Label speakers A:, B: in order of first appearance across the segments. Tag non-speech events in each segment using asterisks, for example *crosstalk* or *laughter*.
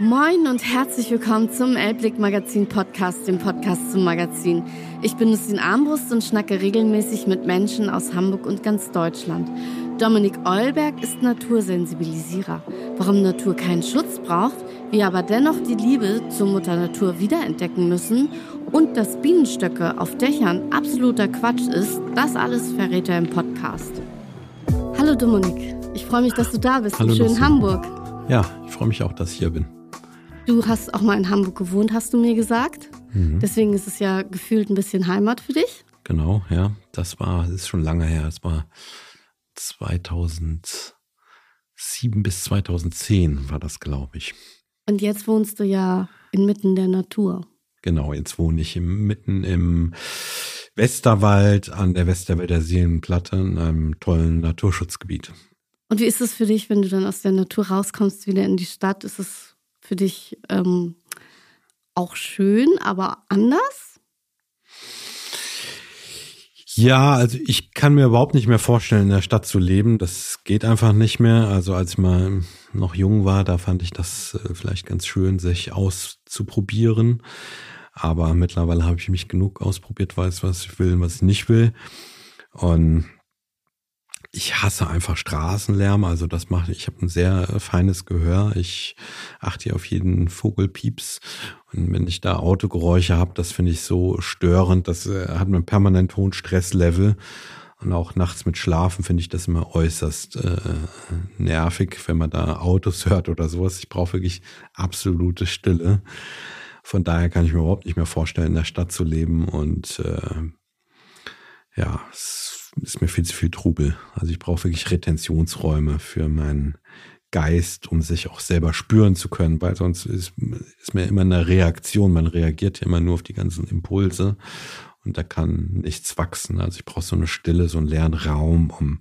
A: Moin und herzlich willkommen zum Elblick Magazin Podcast, dem Podcast zum Magazin. Ich bin Lucien Armbrust und schnacke regelmäßig mit Menschen aus Hamburg und ganz Deutschland. Dominik Eulberg ist Natursensibilisierer. Warum Natur keinen Schutz braucht, wir aber dennoch die Liebe zur Mutter Natur wiederentdecken müssen und dass Bienenstöcke auf Dächern absoluter Quatsch ist, das alles verrät er im Podcast. Hallo Dominik, ich freue mich, dass du da bist
B: Hallo,
A: in schönen Hamburg.
B: Ja, ich freue mich auch, dass ich hier bin.
A: Du hast auch mal in Hamburg gewohnt, hast du mir gesagt. Mhm. Deswegen ist es ja gefühlt ein bisschen Heimat für dich.
B: Genau, ja. Das war, das ist schon lange her. Das war 2007 bis 2010 war das, glaube ich.
A: Und jetzt wohnst du ja inmitten der Natur.
B: Genau, jetzt wohne ich im, mitten im Westerwald an der Westerwälder Seenplatte in einem tollen Naturschutzgebiet.
A: Und wie ist es für dich, wenn du dann aus der Natur rauskommst, wieder in die Stadt? Ist es für dich ähm, auch schön, aber anders?
B: Ja, also ich kann mir überhaupt nicht mehr vorstellen, in der Stadt zu leben. Das geht einfach nicht mehr. Also als ich mal noch jung war, da fand ich das äh, vielleicht ganz schön, sich auszuprobieren. Aber mittlerweile habe ich mich genug ausprobiert, weiß, was ich will und was ich nicht will. Und ich hasse einfach Straßenlärm, also das mache ich. Habe ein sehr feines Gehör. Ich achte auf jeden Vogelpieps. Und wenn ich da Autogeräusche habe, das finde ich so störend. Das äh, hat man permanent hohen Stresslevel. Und auch nachts mit Schlafen finde ich das immer äußerst äh, nervig, wenn man da Autos *laughs* hört oder sowas. Ich brauche wirklich absolute Stille. Von daher kann ich mir überhaupt nicht mehr vorstellen, in der Stadt zu leben. Und äh, ja, es ist mir viel zu viel Trubel. Also ich brauche wirklich Retentionsräume für meinen Geist, um sich auch selber spüren zu können, weil sonst ist, ist mir immer eine Reaktion. Man reagiert ja immer nur auf die ganzen Impulse und da kann nichts wachsen. Also ich brauche so eine Stille, so einen leeren Raum, um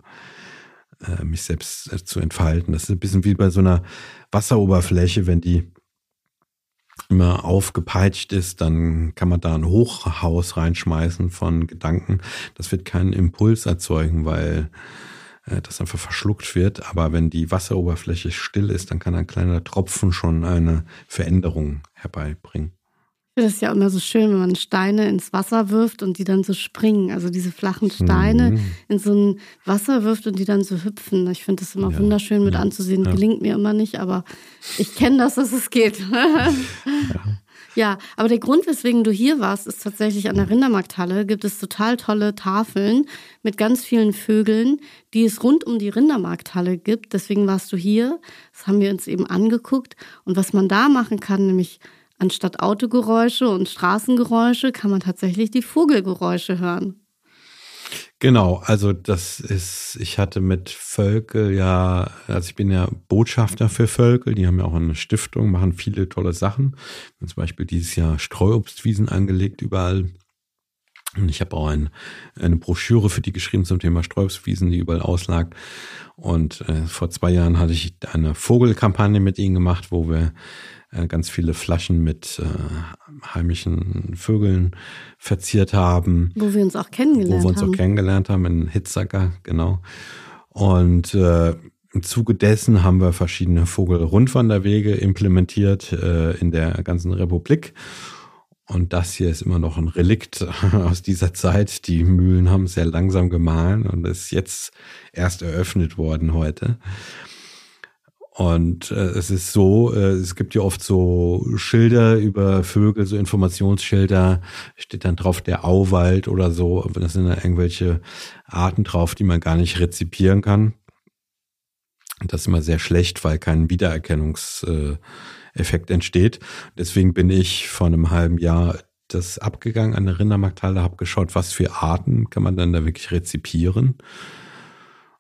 B: äh, mich selbst äh, zu entfalten. Das ist ein bisschen wie bei so einer Wasseroberfläche, wenn die immer aufgepeitscht ist, dann kann man da ein Hochhaus reinschmeißen von Gedanken. Das wird keinen Impuls erzeugen, weil äh, das einfach verschluckt wird. Aber wenn die Wasseroberfläche still ist, dann kann ein kleiner Tropfen schon eine Veränderung herbeibringen.
A: Das ist ja immer so schön, wenn man Steine ins Wasser wirft und die dann so springen. Also diese flachen Steine mhm. in so ein Wasser wirft und die dann so hüpfen. Ich finde das immer ja. wunderschön mit ja. anzusehen. Ja. Gelingt mir immer nicht, aber ich kenne das, dass es geht. *laughs* ja. aber der Grund, weswegen du hier warst, ist tatsächlich an der Rindermarkthalle gibt es total tolle Tafeln mit ganz vielen Vögeln, die es rund um die Rindermarkthalle gibt. Deswegen warst du hier. Das haben wir uns eben angeguckt. Und was man da machen kann, nämlich Anstatt Autogeräusche und Straßengeräusche kann man tatsächlich die Vogelgeräusche hören.
B: Genau, also das ist, ich hatte mit Völkel ja, also ich bin ja Botschafter für Völkel, die haben ja auch eine Stiftung, machen viele tolle Sachen. Zum Beispiel dieses Jahr Streuobstwiesen angelegt überall. Und ich habe auch ein, eine Broschüre für die geschrieben zum Thema Streuobstwiesen, die überall auslag. Und äh, vor zwei Jahren hatte ich eine Vogelkampagne mit ihnen gemacht, wo wir äh, ganz viele Flaschen mit äh, heimischen Vögeln verziert haben.
A: Wo wir uns auch kennengelernt haben.
B: Wo wir uns
A: haben.
B: auch kennengelernt haben, in Hitzacker, genau. Und äh, im Zuge dessen haben wir verschiedene Vogelrundwanderwege implementiert äh, in der ganzen Republik. Und das hier ist immer noch ein Relikt *laughs* aus dieser Zeit. Die Mühlen haben sehr langsam gemahlen und ist jetzt erst eröffnet worden heute. Und äh, es ist so, äh, es gibt ja oft so Schilder über Vögel, so Informationsschilder, steht dann drauf der Auwald oder so. Das sind dann irgendwelche Arten drauf, die man gar nicht rezipieren kann. Und das ist immer sehr schlecht, weil kein Wiedererkennungseffekt entsteht. Deswegen bin ich vor einem halben Jahr das abgegangen an der Rindermarkthalle, habe geschaut, was für Arten kann man dann da wirklich rezipieren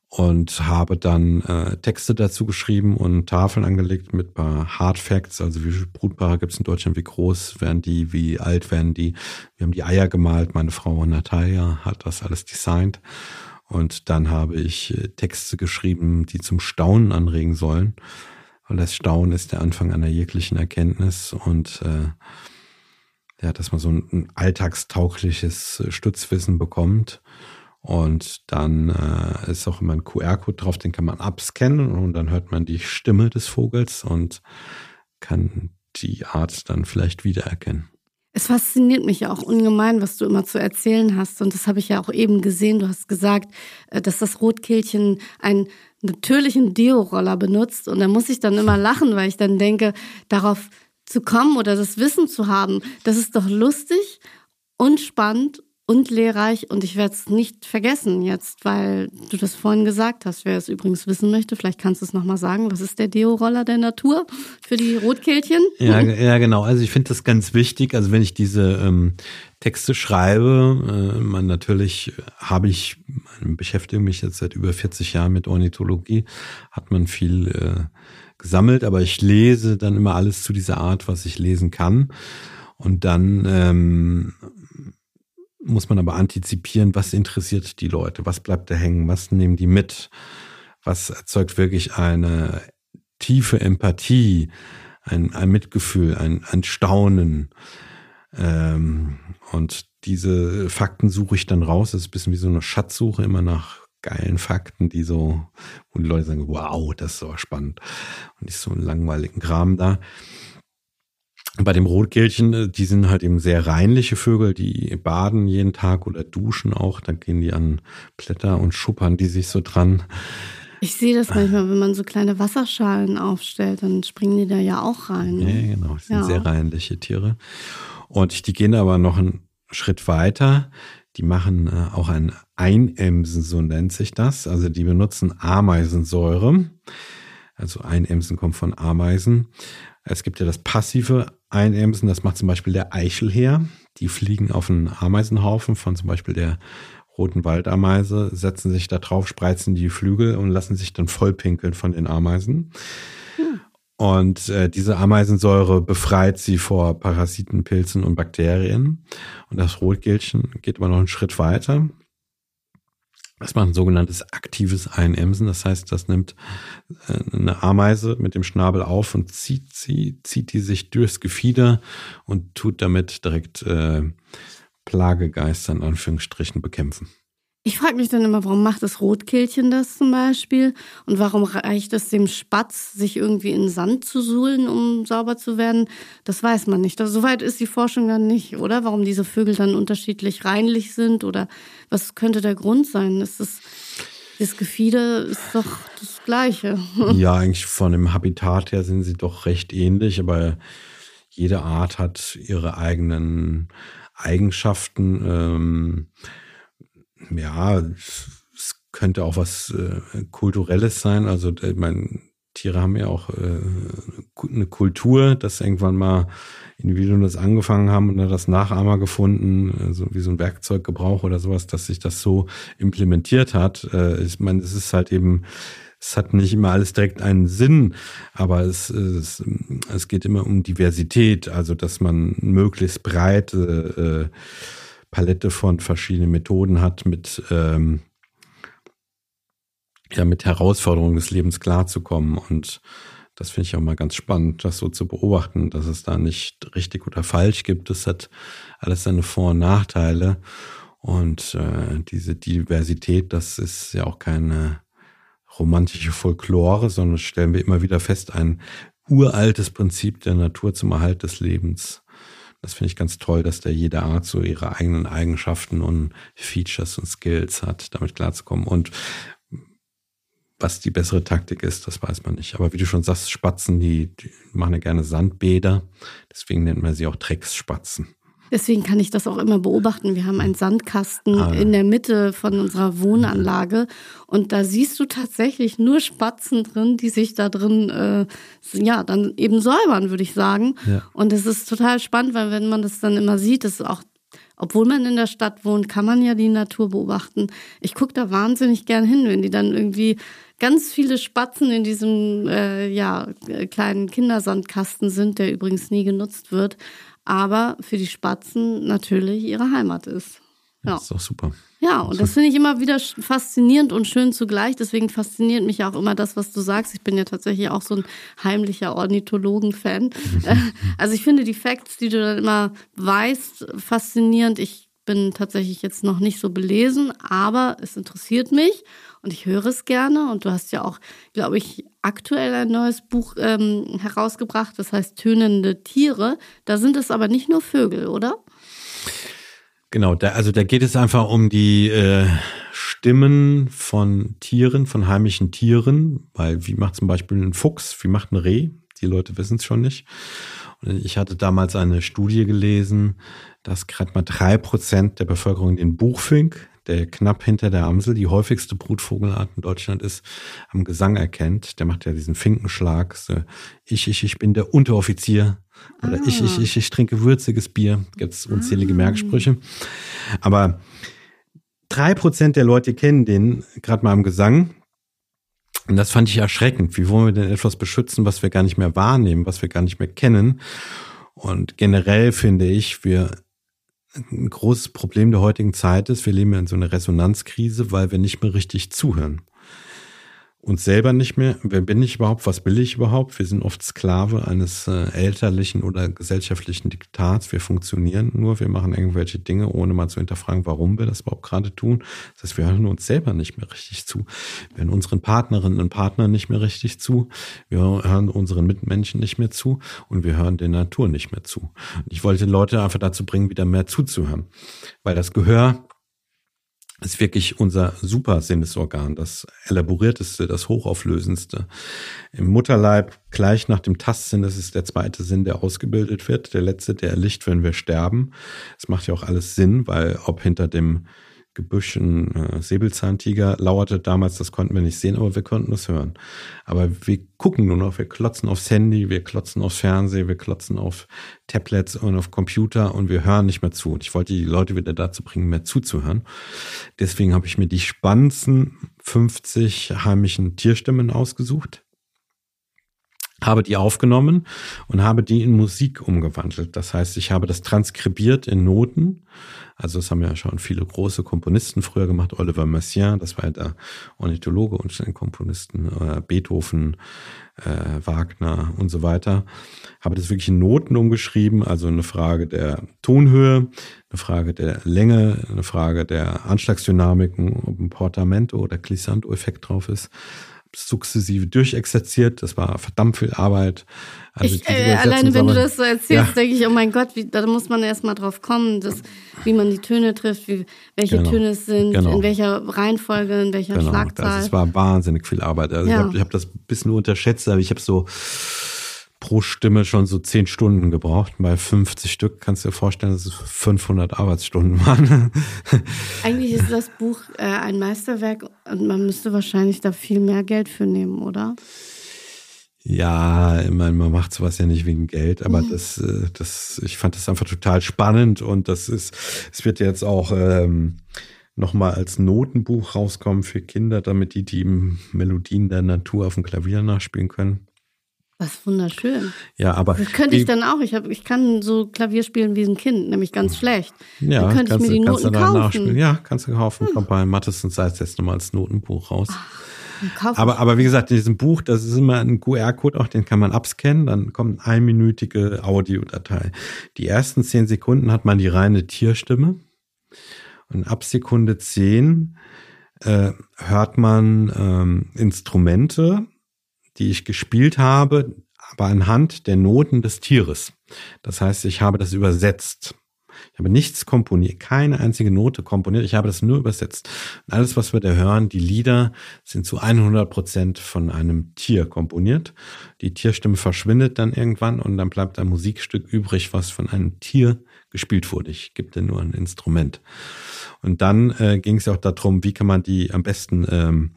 B: und habe dann äh, Texte dazu geschrieben und Tafeln angelegt mit paar Hard Facts, also wie viele Brutpaare gibt es in Deutschland, wie groß werden die, wie alt werden die. Wir haben die Eier gemalt, meine Frau Natalia hat das alles designt Und dann habe ich äh, Texte geschrieben, die zum Staunen anregen sollen. Weil das Staunen ist der Anfang einer jeglichen Erkenntnis und äh, ja, dass man so ein, ein alltagstaugliches Stützwissen bekommt. Und dann äh, ist auch immer ein QR-Code drauf, den kann man abscannen und dann hört man die Stimme des Vogels und kann die Art dann vielleicht wiedererkennen.
A: Es fasziniert mich ja auch ungemein, was du immer zu erzählen hast. Und das habe ich ja auch eben gesehen. Du hast gesagt, äh, dass das Rotkehlchen einen natürlichen Deo-Roller benutzt. Und da muss ich dann immer lachen, weil ich dann denke, darauf zu kommen oder das Wissen zu haben, das ist doch lustig und spannend und lehrreich und ich werde es nicht vergessen jetzt, weil du das vorhin gesagt hast. Wer es übrigens wissen möchte, vielleicht kannst du es nochmal sagen. Was ist der Deo-Roller der Natur für die Rotkehlchen?
B: Ja, ja genau. Also ich finde das ganz wichtig. Also wenn ich diese ähm, Texte schreibe, äh, man natürlich habe ich, beschäftige mich jetzt seit über 40 Jahren mit Ornithologie, hat man viel äh, gesammelt, aber ich lese dann immer alles zu dieser Art, was ich lesen kann. Und dann ähm, muss man aber antizipieren, was interessiert die Leute, was bleibt da hängen, was nehmen die mit, was erzeugt wirklich eine tiefe Empathie, ein, ein Mitgefühl, ein, ein Staunen. Ähm, und diese Fakten suche ich dann raus. Das ist ein bisschen wie so eine Schatzsuche, immer nach geilen Fakten, die so, wo die Leute sagen, wow, das ist so spannend. Und nicht so einen langweiligen Kram da. Bei dem Rotkehlchen, äh, die sind halt eben sehr reinliche Vögel, die baden jeden Tag oder duschen auch. Dann gehen die an Blätter und schuppern die sich so dran.
A: Ich sehe das manchmal, wenn man so kleine Wasserschalen aufstellt, dann springen die da ja auch rein.
B: Ne? Ja, genau. Das sind ja. sehr reinliche Tiere. Und die gehen aber noch einen Schritt weiter. Die machen äh, auch ein Einämsen, so nennt sich das. Also die benutzen Ameisensäure. Also Einämsen kommt von Ameisen. Es gibt ja das passive Einämsen, das macht zum Beispiel der Eichelheer. Die fliegen auf einen Ameisenhaufen von zum Beispiel der roten Waldameise, setzen sich da drauf, spreizen die Flügel und lassen sich dann vollpinkeln von den Ameisen. Hm. Und äh, diese Ameisensäure befreit sie vor Parasiten, Pilzen und Bakterien. Und das Rotgeldchen geht aber noch einen Schritt weiter. Das macht ein sogenanntes aktives Einämsen. Das heißt, das nimmt äh, eine Ameise mit dem Schnabel auf und zieht sie, zieht die sich durchs Gefieder und tut damit direkt äh, Plagegeister in Anführungsstrichen bekämpfen.
A: Ich frage mich dann immer, warum macht das Rotkehlchen das zum Beispiel? Und warum reicht es dem Spatz, sich irgendwie in Sand zu suhlen, um sauber zu werden? Das weiß man nicht. Soweit ist die Forschung dann nicht, oder? Warum diese Vögel dann unterschiedlich reinlich sind? Oder was könnte der Grund sein? Ist das, das Gefieder ist doch das Gleiche. *laughs*
B: Ja, eigentlich von dem Habitat her sind sie doch recht ähnlich, aber jede Art hat ihre eigenen Eigenschaften. Ähm, ja, es könnte auch was äh, Kulturelles sein. Also, ich meine, Tiere haben ja auch äh, eine Kultur, dass irgendwann mal Individuen das angefangen haben und dann das Nachahmer gefunden, so also wie so ein Werkzeuggebrauch oder sowas, dass sich das so implementiert hat. Äh, ich meine, es ist halt eben, es hat nicht immer alles direkt einen Sinn, aber es, es, es geht immer um Diversität, also dass man möglichst breite äh, Palette von verschiedenen Methoden hat, mit, ähm, ja, mit Herausforderungen des Lebens klarzukommen. Und das finde ich auch mal ganz spannend, das so zu beobachten, dass es da nicht richtig oder falsch gibt. Es hat alles seine Vor- und Nachteile. Und äh, diese Diversität, das ist ja auch keine romantische Folklore, sondern stellen wir immer wieder fest, ein uraltes Prinzip der Natur zum Erhalt des Lebens. Das finde ich ganz toll, dass da jede Art so ihre eigenen Eigenschaften und Features und Skills hat, damit klarzukommen. Und was die bessere Taktik ist, das weiß man nicht. Aber wie du schon sagst, Spatzen, die, die machen ja gerne Sandbäder. Deswegen nennt man sie auch Drecksspatzen.
A: Deswegen kann ich das auch immer beobachten. Wir haben einen Sandkasten ah, in der Mitte von unserer Wohnanlage und da siehst du tatsächlich nur Spatzen drin, die sich da drin, äh, ja, dann eben säubern, würde ich sagen. Ja. Und es ist total spannend, weil wenn man das dann immer sieht, ist auch obwohl man in der Stadt wohnt, kann man ja die Natur beobachten. Ich gucke da wahnsinnig gern hin, wenn die dann irgendwie ganz viele Spatzen in diesem äh, ja, kleinen Kindersandkasten sind, der übrigens nie genutzt wird aber für die Spatzen natürlich ihre Heimat ist.
B: Ja. Das ist doch super.
A: Ja, und das finde ich immer wieder faszinierend und schön zugleich. Deswegen fasziniert mich auch immer das, was du sagst. Ich bin ja tatsächlich auch so ein heimlicher Ornithologen-Fan. *laughs* also ich finde die Facts, die du dann immer weißt, faszinierend. Ich bin tatsächlich jetzt noch nicht so belesen, aber es interessiert mich und ich höre es gerne. Und du hast ja auch, glaube ich, aktuell ein neues Buch ähm, herausgebracht, das heißt Tönende Tiere. Da sind es aber nicht nur Vögel, oder?
B: Genau, da, also da geht es einfach um die äh, Stimmen von Tieren, von heimischen Tieren, weil wie macht zum Beispiel ein Fuchs, wie macht ein Reh? Die Leute wissen es schon nicht. Und ich hatte damals eine Studie gelesen, dass gerade mal drei Prozent der Bevölkerung den Buchfink, der knapp hinter der Amsel die häufigste Brutvogelart in Deutschland ist, am Gesang erkennt. Der macht ja diesen Finkenschlag. So, ich, ich, ich bin der Unteroffizier. Oder ah. ich, ich, ich, ich trinke würziges Bier. Gibt es unzählige ah. Merksprüche. Aber drei Prozent der Leute kennen den gerade mal am Gesang. Und das fand ich erschreckend. Wie wollen wir denn etwas beschützen, was wir gar nicht mehr wahrnehmen, was wir gar nicht mehr kennen? Und generell finde ich, wir ein großes Problem der heutigen Zeit ist, wir leben ja in so einer Resonanzkrise, weil wir nicht mehr richtig zuhören uns selber nicht mehr. Wer bin ich überhaupt? Was will ich überhaupt? Wir sind oft Sklave eines äh, elterlichen oder gesellschaftlichen Diktats. Wir funktionieren nur, wir machen irgendwelche Dinge, ohne mal zu hinterfragen, warum wir das überhaupt gerade tun. Das heißt, wir hören uns selber nicht mehr richtig zu. Wir hören unseren Partnerinnen und Partnern nicht mehr richtig zu. Wir hören unseren Mitmenschen nicht mehr zu und wir hören der Natur nicht mehr zu. Und ich wollte Leute einfach dazu bringen, wieder mehr zuzuhören. Weil das Gehör ist wirklich unser Supersinnesorgan, das elaborierteste, das hochauflösendste. Im Mutterleib gleich nach dem Tastsinn, das ist der zweite Sinn, der ausgebildet wird, der letzte, der erlicht, wenn wir sterben. Es macht ja auch alles Sinn, weil ob hinter dem Gebüsch ein äh, Säbelzahntiger lauerte damals, das konnten wir nicht sehen, aber wir konnten es hören. Aber wir gucken nur noch, wir klotzen aufs Handy, wir klotzen aufs Fernsehen, wir klotzen auf Tablets und auf Computer und wir hören nicht mehr zu. Und ich wollte die Leute wieder dazu bringen, mehr zuzuhören. Deswegen habe ich mir die spannendsten 50 heimischen Tierstimmen ausgesucht habe die aufgenommen und habe die in Musik umgewandelt. Das heißt, ich habe das transkribiert in Noten also das haben ja schon viele große Komponisten früher gemacht. Oliver Messiaen, das war ja der Ornithologe und den Komponisten, äh, Beethoven, äh, Wagner und so weiter. Habe das wirklich in Noten umgeschrieben, also eine Frage der Tonhöhe, eine Frage der Länge, eine Frage der Anschlagsdynamiken, ob ein Portamento oder Glissando-Effekt drauf ist sukzessive durchexerziert. Das war verdammt viel Arbeit.
A: Also ich, äh, alleine wenn du das so erzählst, ja. denke ich, oh mein Gott, wie, da muss man erst mal drauf kommen, dass, wie man die Töne trifft, wie, welche genau. Töne es sind, genau. in welcher Reihenfolge, in welcher genau. Schlagzahl.
B: Das, das war wahnsinnig viel Arbeit. Also ja. ich habe hab das ein bisschen unterschätzt, aber ich habe so pro Stimme schon so zehn Stunden gebraucht. Bei 50 Stück kannst du dir vorstellen, dass es 500 Arbeitsstunden waren. *laughs*
A: Eigentlich ist das Buch äh, ein Meisterwerk und man müsste wahrscheinlich da viel mehr Geld für nehmen, oder?
B: Ja, ich meine, man macht sowas ja nicht wegen Geld, aber mhm. das, äh, das, ich fand das einfach total spannend und das ist, es wird jetzt auch ähm, nochmal als Notenbuch rauskommen für Kinder, damit die die Melodien der Natur auf dem Klavier nachspielen können.
A: Was wunderschön.
B: Ja, aber.
A: Das könnte ich dann auch. Ich, hab, ich kann so Klavier spielen wie ein Kind, nämlich ganz schlecht. Ja, dann könnte ich mir die du, Noten kaufen. Nachspielen.
B: Ja, kannst du kaufen. Hm. Kommt bei Mattes und Salz jetzt nochmal als Notenbuch raus. Ach, aber, aber wie gesagt, in diesem Buch, das ist immer ein QR-Code, auch den kann man abscannen, dann kommt eine einminütige Audiodatei. Die ersten zehn Sekunden hat man die reine Tierstimme. Und ab Sekunde zehn äh, hört man ähm, Instrumente, die ich gespielt habe, aber anhand der Noten des Tieres. Das heißt, ich habe das übersetzt. Ich habe nichts komponiert, keine einzige Note komponiert. Ich habe das nur übersetzt. Und alles, was wir da hören, die Lieder sind zu 100 Prozent von einem Tier komponiert. Die Tierstimme verschwindet dann irgendwann und dann bleibt ein Musikstück übrig, was von einem Tier gespielt wurde. Ich gebe dir nur ein Instrument. Und dann äh, ging es auch darum, wie kann man die am besten ähm,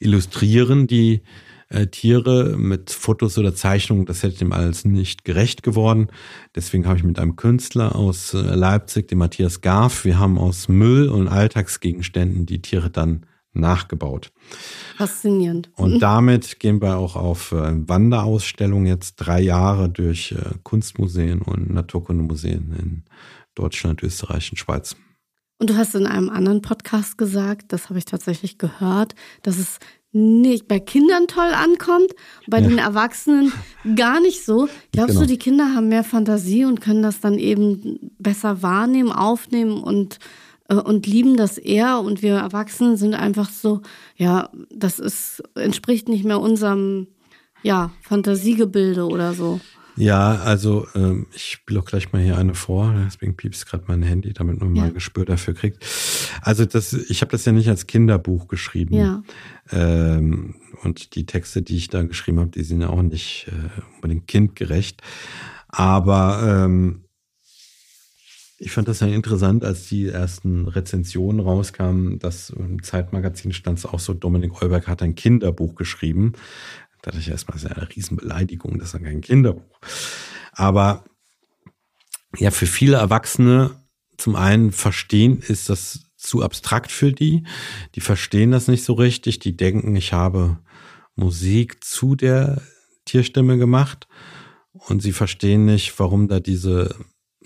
B: illustrieren, die äh, Tiere mit Fotos oder Zeichnungen, das hätte dem alles nicht gerecht geworden. Deswegen habe ich mit einem Künstler aus äh, Leipzig, dem Matthias Garf, wir haben aus Müll und Alltagsgegenständen die Tiere dann nachgebaut.
A: Faszinierend.
B: Und damit gehen wir auch auf äh, Wanderausstellungen jetzt drei Jahre durch Kunstmuseen und Naturkundemuseen in Deutschland, Österreich und Schweiz.
A: Und du hast in einem anderen Podcast gesagt, das habe ich tatsächlich gehört, dass es nicht bei Kindern toll ankommt, bei ja. den Erwachsenen gar nicht so. Glaubst genau. du, die Kinder haben mehr Fantasie und können das dann eben besser wahrnehmen, aufnehmen und, äh, und lieben das eher? Und wir Erwachsenen sind einfach so, ja, das ist, entspricht nicht mehr unserem ja, Fantasiegebilde oder so.
B: Ja, also ähm, ich spiele auch gleich mal hier eine vor, deswegen piepst gerade mein Handy, damit man ja. mal ein Gespür dafür kriegt. Also das, ich habe das ja nicht als Kinderbuch geschrieben. Ja. Ähm, und die Texte, die ich da geschrieben habe, die sind ja auch nicht äh, unbedingt kindgerecht. Aber ähm, ich fand das ja interessant, als die ersten Rezensionen rauskamen, dass im Zeitmagazin stand es auch so, Dominik Olberg hat ein Kinderbuch geschrieben. Da dachte ich erstmal, das ist eine Riesenbeleidigung, das ist ja kein Kinderbuch. Aber ja, für viele Erwachsene zum einen verstehen, ist das zu abstrakt für die. Die verstehen das nicht so richtig. Die denken, ich habe Musik zu der Tierstimme gemacht und sie verstehen nicht, warum da diese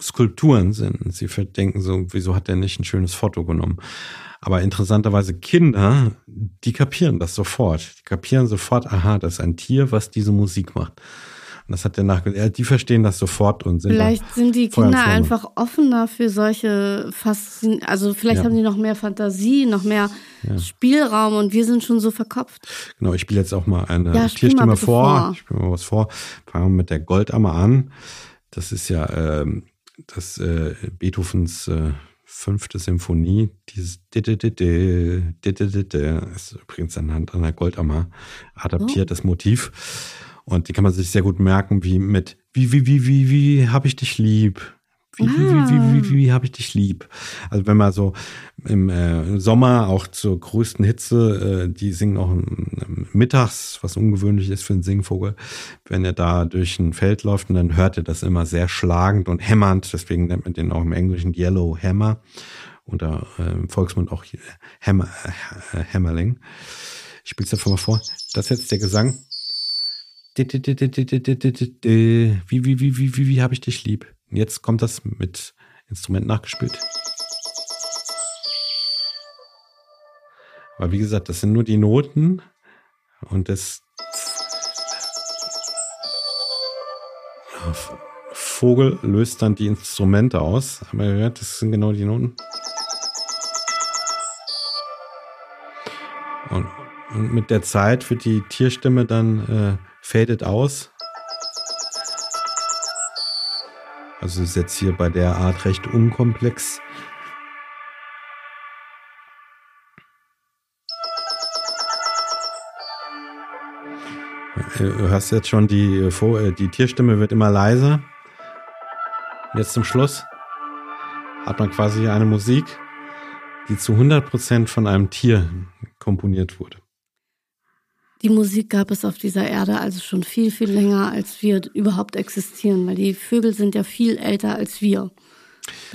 B: Skulpturen sind. Sie denken so, wieso hat der nicht ein schönes Foto genommen? Aber interessanterweise Kinder, die kapieren das sofort. Die kapieren sofort, aha, das ist ein Tier, was diese Musik macht. Und das hat der nachgedacht. Die verstehen das sofort und sind
A: Vielleicht sind die Kinder einfach offener für solche Faszin also vielleicht ja. haben die noch mehr Fantasie, noch mehr ja. Spielraum und wir sind schon so verkopft.
B: Genau, ich spiele jetzt auch mal eine ja, Tierstimme vor. vor. Ich spiele mal was vor. Fangen wir mit der Goldammer an. Das ist ja ähm, das äh, Beethovens äh, fünfte Symphonie, dieses ist übrigens anhand einer Goldammer adaptiertes oh. Motiv. Und die kann man sich sehr gut merken, wie mit wie, wie, wie, wie, wie hab ich dich lieb? Wie, ah. wie, wie, wie, wie, wie habe ich dich lieb? Also wenn man so im äh, Sommer auch zur größten Hitze, äh, die singen auch mittags, was ungewöhnlich ist für einen Singvogel, wenn er da durch ein Feld läuft und dann hört er das immer sehr schlagend und hämmernd, deswegen nennt man den auch im Englischen Yellow Hammer oder äh, im Volksmund auch Hammer, äh, Hammerling. Ich spiele es einfach mal vor. Das ist jetzt der Gesang. Wie, wie, wie, wie, wie, wie habe ich dich lieb? Und jetzt kommt das mit Instrument nachgespielt. Aber wie gesagt, das sind nur die Noten und das Vogel löst dann die Instrumente aus. Aber ihr hört, das sind genau die Noten. Und, mit der Zeit wird die Tierstimme dann äh, fadet aus. Also ist jetzt hier bei der Art recht unkomplex. Du hörst jetzt schon, die, äh, die Tierstimme wird immer leiser. Jetzt zum Schluss hat man quasi eine Musik, die zu 100% von einem Tier komponiert wurde.
A: Die Musik gab es auf dieser Erde also schon viel, viel länger, als wir überhaupt existieren, weil die Vögel sind ja viel älter als wir.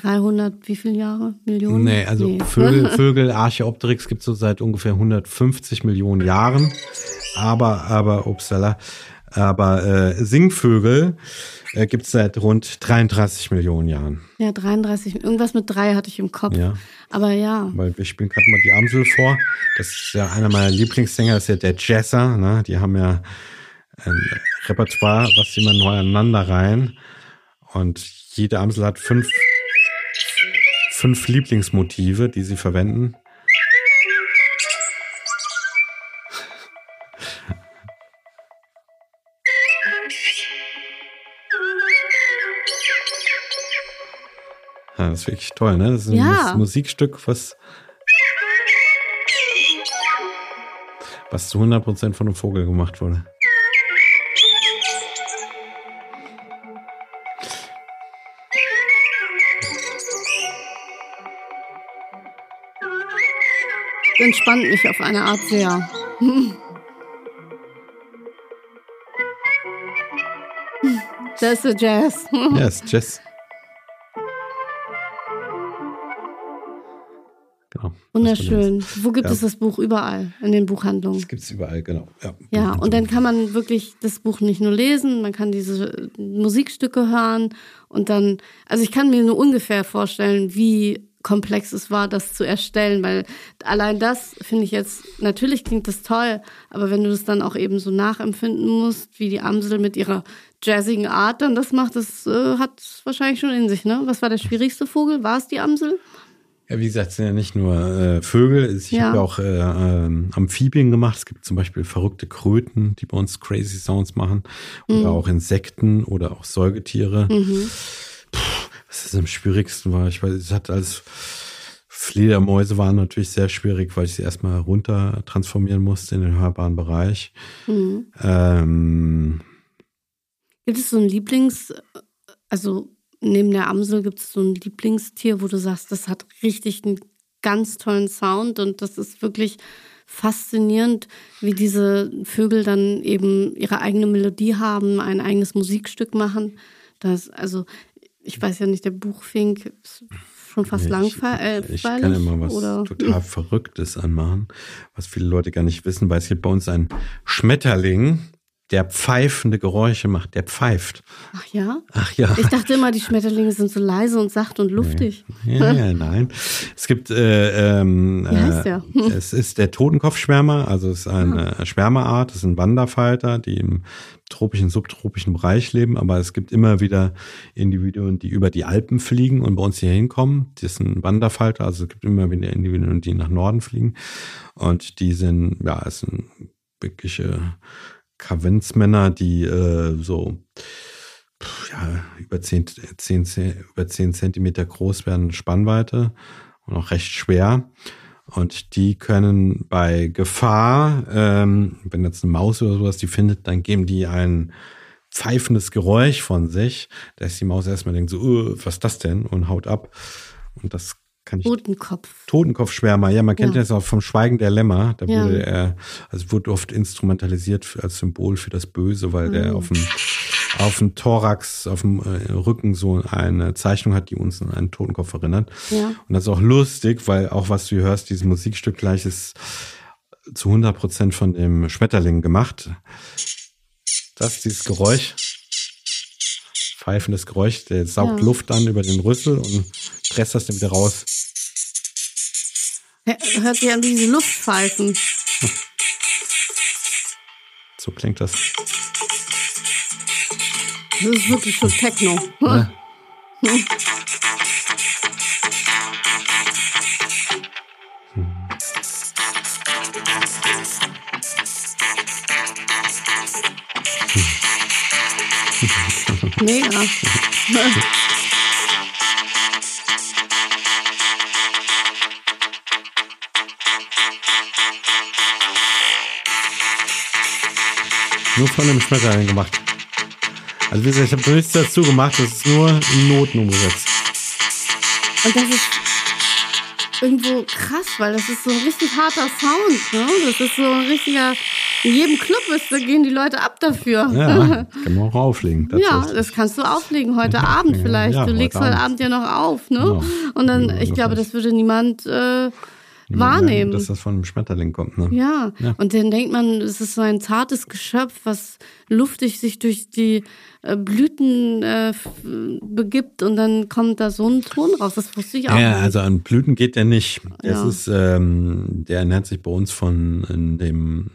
A: 300, wie viele Jahre? Millionen?
B: Nee, also nee. Vögel, *laughs* Vögel, Archeopteryx gibt es so seit ungefähr 150 Millionen Jahren. Aber, aber, upsala, aber äh, Singvögel äh, gibt es seit rund 33 Millionen Jahren.
A: Ja, 33, irgendwas mit drei hatte ich im Kopf. Ja. Aber ja.
B: Weil wir spielen gerade mal die Amsel vor. Das ist ja einer meiner Lieblingssänger, das ist ja der Jesser. Ne? Die haben ja ein Repertoire, was sie immer neu aneinander rein. Und jede Amsel hat fünf, fünf Lieblingsmotive, die sie verwenden. Das ist wirklich toll, ne? Das ist ja. ein Musikstück, was, was zu 100% von einem Vogel gemacht wurde.
A: entspannt mich auf eine Art sehr. *laughs* Das ist Jazz.
B: Ja, ist Jazz.
A: Wunderschön. Wo gibt ja. es das Buch? Überall, in den Buchhandlungen.
B: Das gibt es überall, genau.
A: Ja, ja und dann kann man wirklich das Buch nicht nur lesen, man kann diese Musikstücke hören und dann, also ich kann mir nur ungefähr vorstellen, wie komplex es war, das zu erstellen, weil allein das finde ich jetzt, natürlich klingt das toll, aber wenn du das dann auch eben so nachempfinden musst, wie die Amsel mit ihrer jazzigen Art dann das macht, das äh, hat wahrscheinlich schon in sich, ne? Was war der schwierigste Vogel? War es die Amsel?
B: Ja, wie gesagt, es sind ja nicht nur äh, Vögel. Ich ja. habe auch äh, äh, Amphibien gemacht. Es gibt zum Beispiel verrückte Kröten, die bei uns crazy Sounds machen. Oder mhm. auch Insekten oder auch Säugetiere. Mhm. Puh, was ist am schwierigsten war? Ich weiß, es hat als Fledermäuse waren natürlich sehr schwierig, weil ich sie erstmal runter transformieren musste in den hörbaren Bereich. Mhm. Ähm,
A: Gibt es so ein Lieblings, also neben der Amsel gibt es so ein Lieblingstier, wo du sagst, das hat richtig einen ganz tollen Sound und das ist wirklich faszinierend, wie diese Vögel dann eben ihre eigene Melodie haben, ein eigenes Musikstück machen. Das, also, ich weiß ja nicht, der Buchfink ist schon fast nee, langweilig.
B: Ich, ich kann immer was oder? total *laughs* Verrücktes anmachen, was viele Leute gar nicht wissen, weil es gibt bei uns einen Schmetterling, der pfeifende Geräusche macht, der pfeift.
A: Ach ja?
B: Ach ja.
A: Ich dachte immer, die Schmetterlinge sind so leise und sacht und luftig.
B: Ja, ja nein. Es gibt, äh, ähm, Wie heißt der? Äh, *laughs* es ist der Totenkopfschwärmer, also es ist eine ah. Schwärmerart, es sind Wanderfalter, die im tropischen, subtropischen Bereich leben, aber es gibt immer wieder Individuen, die über die Alpen fliegen und bei uns hier hinkommen. Das sind Wanderfalter, also es gibt immer wieder Individuen, die nach Norden fliegen und die sind, ja, es sind wirkliche Kavenzmänner, die äh, so ja, über 10, 10, 10, über 10 Zentimeter groß werden, Spannweite und auch recht schwer. Und die können bei Gefahr, ähm, wenn jetzt eine Maus oder sowas die findet, dann geben die ein pfeifendes Geräusch von sich, dass die Maus erstmal denkt so, uh, was ist das denn? Und haut ab. Und das kann ich.
A: Totenkopf.
B: Totenkopfschwärmer, ja, man kennt ja. das auch vom Schweigen der Lämmer. Da ja. wurde er, also wurde oft instrumentalisiert als Symbol für das Böse, weil mhm. der auf dem, auf dem Thorax, auf dem äh, Rücken so eine Zeichnung hat, die uns an einen Totenkopf erinnert. Ja. Und das ist auch lustig, weil auch was du hörst, dieses Musikstück gleich ist zu 100 Prozent von dem Schmetterling gemacht. Das ist dieses Geräusch. Pfeifendes Geräusch, der saugt ja. Luft an über den Rüssel und presst das dann wieder raus.
A: Hört sich an wie diese Luftpfeifen. *laughs*
B: So klingt das.
A: Das ist wirklich schon Techno. Ja. *laughs* Mega. *laughs*
B: von einem Schmetterling gemacht. Also wie gesagt, ich habe nichts dazu gemacht, das ist nur in Noten umgesetzt.
A: Und das ist irgendwo krass, weil das ist so ein richtig harter Sound, ne? Das ist so ein richtiger. In jedem Club ist, da gehen die Leute ab dafür.
B: Ja, *laughs* kann man auch auflegen.
A: Ja, das kannst du auflegen heute Abend vielleicht. Ja, du legst heute Abend. Abend ja noch auf, ne? Ja. Und dann, ich glaube, das würde niemand äh, wahrnehmen.
B: Dass das von einem Schmetterling kommt. Ne?
A: Ja. ja. und dann denkt man, es ist so ein zartes Geschöpf, was luftig sich durch die äh, Blüten äh, begibt und dann kommt da so ein Ton raus. Das wusste ich auch.
B: Ja, nicht. also an Blüten geht der nicht. Das ja. ist, ähm, der ernährt sich bei uns von dem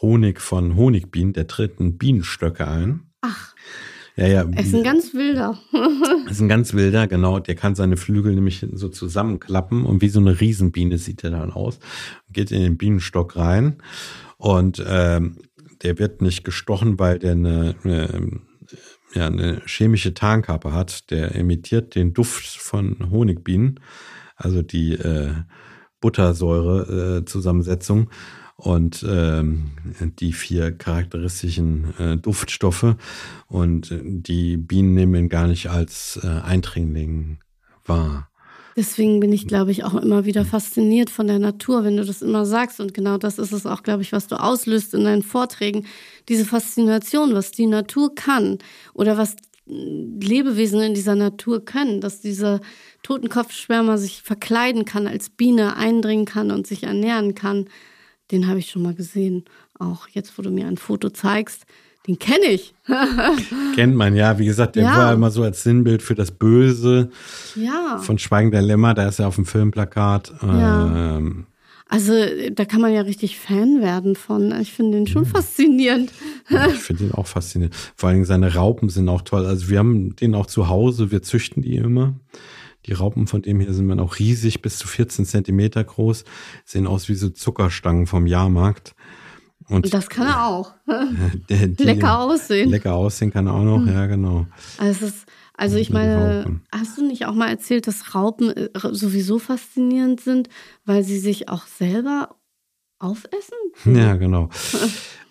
B: Honig von Honigbienen, der treten Bienenstöcke ein.
A: Ach.
B: Ja, ja.
A: Er ist ein ganz wilder. *laughs*
B: er ist ein ganz wilder, genau. Der kann seine Flügel nämlich so zusammenklappen und wie so eine Riesenbiene sieht er dann aus. Geht in den Bienenstock rein und ähm, der wird nicht gestochen, weil der eine, eine, ja, eine chemische Tarnkappe hat. Der imitiert den Duft von Honigbienen, also die äh, Buttersäure-Zusammensetzung. Äh, und ähm, die vier charakteristischen äh, Duftstoffe. Und äh, die Bienen nehmen ihn gar nicht als äh, Eindringling wahr.
A: Deswegen bin ich, glaube ich, auch immer wieder fasziniert von der Natur, wenn du das immer sagst. Und genau das ist es auch, glaube ich, was du auslöst in deinen Vorträgen. Diese Faszination, was die Natur kann oder was Lebewesen in dieser Natur können, dass dieser Totenkopfschwärmer sich verkleiden kann, als Biene eindringen kann und sich ernähren kann den habe ich schon mal gesehen. Auch jetzt, wo du mir ein Foto zeigst, Den kenne ich. *laughs*
B: Kennt man, ja. Wie gesagt, der ja. war immer so als Sinnbild für das Böse.
A: Ja.
B: Von Schweigen der Lämmer, da ist er auf dem Filmplakat.
A: Ja. Ähm, also da kann man ja richtig Fan werden von. Ich finde den schon ja. faszinierend.
B: Ja, *laughs* ich finde ihn auch faszinierend. Vor allem seine Raupen sind auch toll. Also wir haben den auch zu Hause, wir züchten die immer. Die Raupen von dem hier sind dann auch riesig, bis zu 14 Zentimeter groß, sehen aus wie so Zuckerstangen vom Jahrmarkt.
A: Und das kann er auch. *laughs* Die, die, lecker aussehen.
B: Lecker aussehen kann er auch noch, mhm. ja, genau.
A: Also, ist, also ich meine, hast du nicht auch mal erzählt, dass Raupen äh, sowieso faszinierend sind, weil sie sich auch selber aufessen? *laughs*
B: Ja, genau.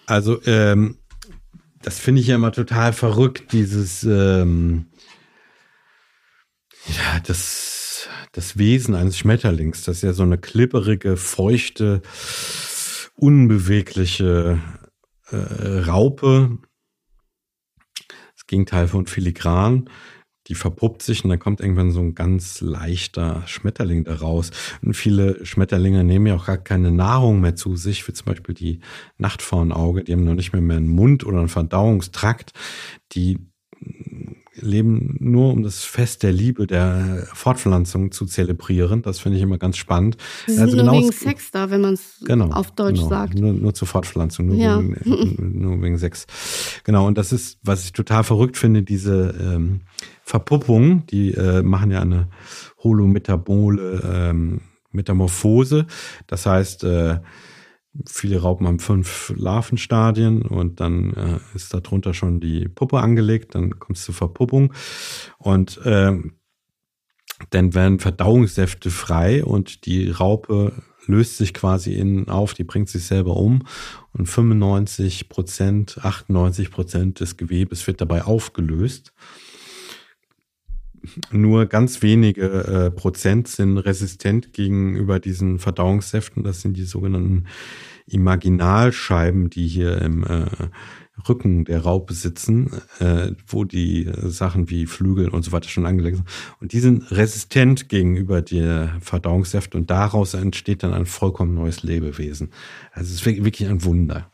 B: Also, ähm, das finde ich ja immer total verrückt, dieses, ähm, ja, das, das Wesen eines Schmetterlings, das ist ja so eine klipperige, feuchte, unbewegliche äh, Raupe. Das Gegenteil von Filigran. Die verpuppt sich und dann kommt irgendwann so ein ganz leichter Schmetterling daraus. Und viele Schmetterlinge nehmen ja auch gar keine Nahrung mehr zu sich, wie zum Beispiel die Nachtfaunauge. Die haben noch nicht mehr, mehr einen Mund oder einen Verdauungstrakt. Die leben nur um das Fest der Liebe, der Fortpflanzung zu zelebrieren. Das finde ich immer ganz spannend.
A: Sie sind also nur genau wegen Sex da, wenn man es genau, auf Deutsch
B: genau,
A: sagt.
B: Nur, nur zur Fortpflanzung, nur, ja. wegen, *laughs* nur wegen Sex. Genau, und das ist, was ich total verrückt finde, diese ähm, Verpuppung, die äh, machen ja eine holometabole ähm, Metamorphose. Das heißt, äh, Viele Raupen haben fünf Larvenstadien und dann äh, ist darunter schon die Puppe angelegt, dann kommt es zur Verpuppung und äh, dann werden Verdauungssäfte frei und die Raupe löst sich quasi innen auf, die bringt sich selber um und 95 Prozent, 98 Prozent des Gewebes wird dabei aufgelöst. Nur ganz wenige äh, Prozent sind resistent gegenüber diesen Verdauungssäften. Das sind die sogenannten Imaginalscheiben, die hier im äh, Rücken der Raupe sitzen, äh, wo die Sachen wie Flügel und so weiter schon angelegt sind. Und die sind resistent gegenüber der Verdauungssäfte und daraus entsteht dann ein vollkommen neues Lebewesen. Also es ist wirklich ein Wunder.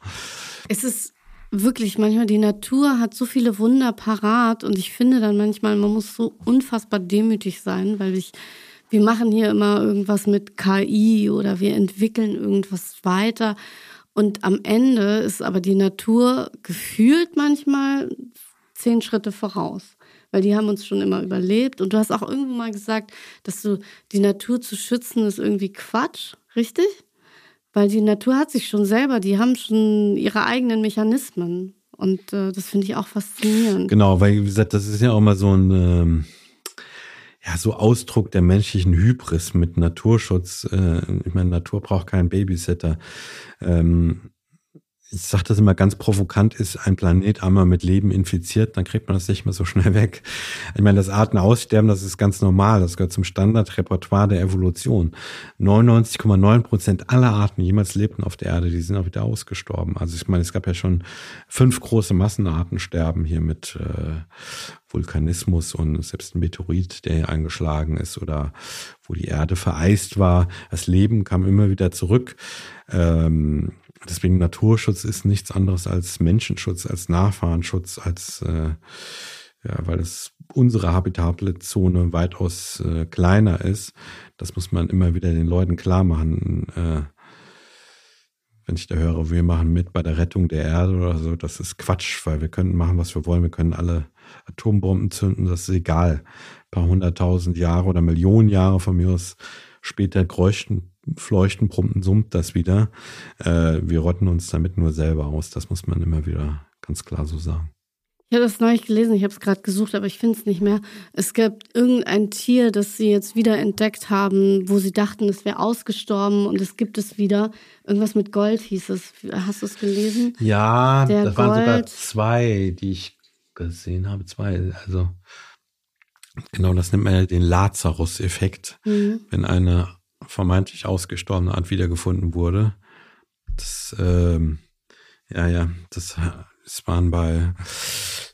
A: Es ist wirklich manchmal, die Natur hat so viele Wunder parat und ich finde dann manchmal, man muss so unfassbar demütig sein, weil ich wir machen hier immer irgendwas mit KI oder wir entwickeln irgendwas weiter. Und am Ende ist aber die Natur gefühlt manchmal zehn Schritte voraus. Weil die haben uns schon immer überlebt. Und du hast auch irgendwo mal gesagt, dass du die Natur zu schützen ist irgendwie Quatsch, richtig? Weil die Natur hat sich schon selber, die haben schon ihre eigenen Mechanismen. Und äh, das finde ich auch faszinierend.
B: Genau, weil wie gesagt, das ist ja auch mal so ein. Ähm ja, so Ausdruck der menschlichen Hybris mit Naturschutz. Äh, ich meine, Natur braucht keinen Babysitter. Ähm, ich sage das immer ganz provokant, ist ein Planet einmal mit Leben infiziert, dann kriegt man das nicht mehr so schnell *laughs* weg. Ich meine, das Arten aussterben, das ist ganz normal, das gehört zum Standardrepertoire der Evolution. 99,9 Prozent aller Arten, die jemals lebten auf der Erde, die sind auch wieder ausgestorben. Also ich meine, es gab ja schon fünf große Massenarten sterben hier mit äh, Vulkanismus und selbst ein Meteorit, der hier eingeschlagen ist oder wo die Erde vereist war. Das Leben kam immer wieder zurück. Ähm, Deswegen Naturschutz ist nichts anderes als Menschenschutz, als Nachfahrenschutz, als äh, ja, weil es unsere habitable Zone weitaus äh, kleiner ist. Das muss man immer wieder den Leuten klar machen. Äh, wenn ich da höre, wir machen mit bei der Rettung der Erde oder so, das ist Quatsch, weil wir können machen, was wir wollen. Wir können alle Atombomben zünden, das ist egal. Ein paar hunderttausend Jahre oder Millionen Jahre von mir aus später bräuchten Fleuchten, Pumpen, summt das wieder. Äh, wir rotten uns damit nur selber aus. Das muss man immer wieder ganz klar so sagen.
A: Ich habe das neulich gelesen, ich habe es gerade gesucht, aber ich finde es nicht mehr. Es gibt irgendein Tier, das sie jetzt wieder entdeckt haben, wo sie dachten, es wäre ausgestorben und es gibt es wieder. Irgendwas mit Gold hieß es. Hast du es gelesen?
B: Ja, Der das Gold. waren sogar zwei, die ich gesehen habe. Zwei, also genau, das nennt man ja den Lazarus-Effekt. Mhm. Wenn eine vermeintlich ausgestorbene Art wiedergefunden wurde. Das, ähm, ja, ja, das, das waren bei,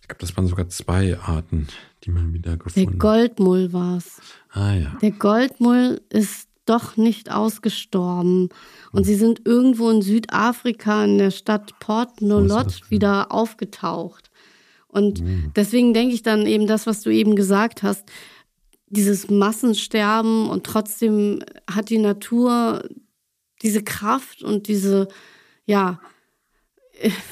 B: ich glaube, das waren sogar zwei Arten, die man wieder gefunden
A: hat. Der Goldmull war es.
B: Ah ja.
A: Der Goldmull ist doch nicht ausgestorben. Und sie sind irgendwo in Südafrika in der Stadt Port Nolot wieder aufgetaucht. Und mhm. deswegen denke ich dann eben das, was du eben gesagt hast, dieses Massensterben und trotzdem hat die Natur diese Kraft und diese, ja,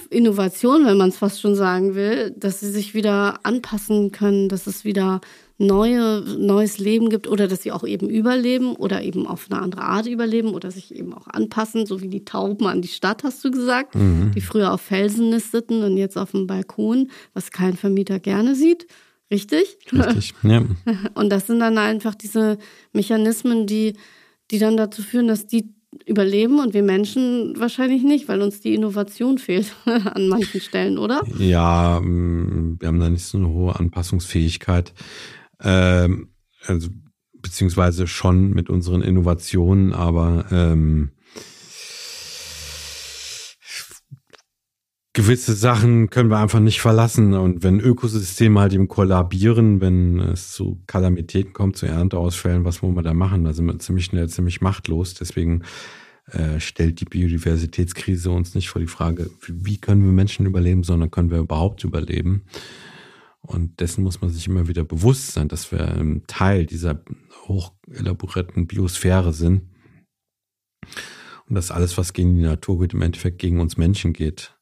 A: Innovation, wenn man es fast schon sagen will, dass sie sich wieder anpassen können, dass es wieder neue, neues Leben gibt oder dass sie auch eben überleben oder eben auf eine andere Art überleben oder sich eben auch anpassen, so wie die Tauben an die Stadt, hast du gesagt, mhm. die früher auf Felsen nisteten und jetzt auf dem Balkon, was kein Vermieter gerne sieht. Richtig?
B: Richtig, *laughs* ja.
A: Und das sind dann einfach diese Mechanismen, die, die dann dazu führen, dass die überleben und wir Menschen wahrscheinlich nicht, weil uns die Innovation *laughs* fehlt an manchen Stellen, oder?
B: Ja, mm, wir haben da nicht so eine hohe Anpassungsfähigkeit. Ähm, also, beziehungsweise schon mit unseren Innovationen, aber ähm, gewisse Sachen können wir einfach nicht verlassen. Und wenn Ökosysteme halt eben kollabieren, wenn es zu Kalamitäten kommt, zu Ernteausfällen, was wollen wir da machen? Da sind wir ziemlich schnell ziemlich machtlos. Deswegen äh, stellt die Biodiversitätskrise uns nicht vor die Frage, wie können wir Menschen überleben, sondern können wir überhaupt überleben. Und dessen muss man sich immer wieder bewusst sein, dass wir ein Teil dieser hochelaborierten Biosphäre sind. Und dass alles, was gegen die Natur geht, im Endeffekt gegen uns Menschen geht.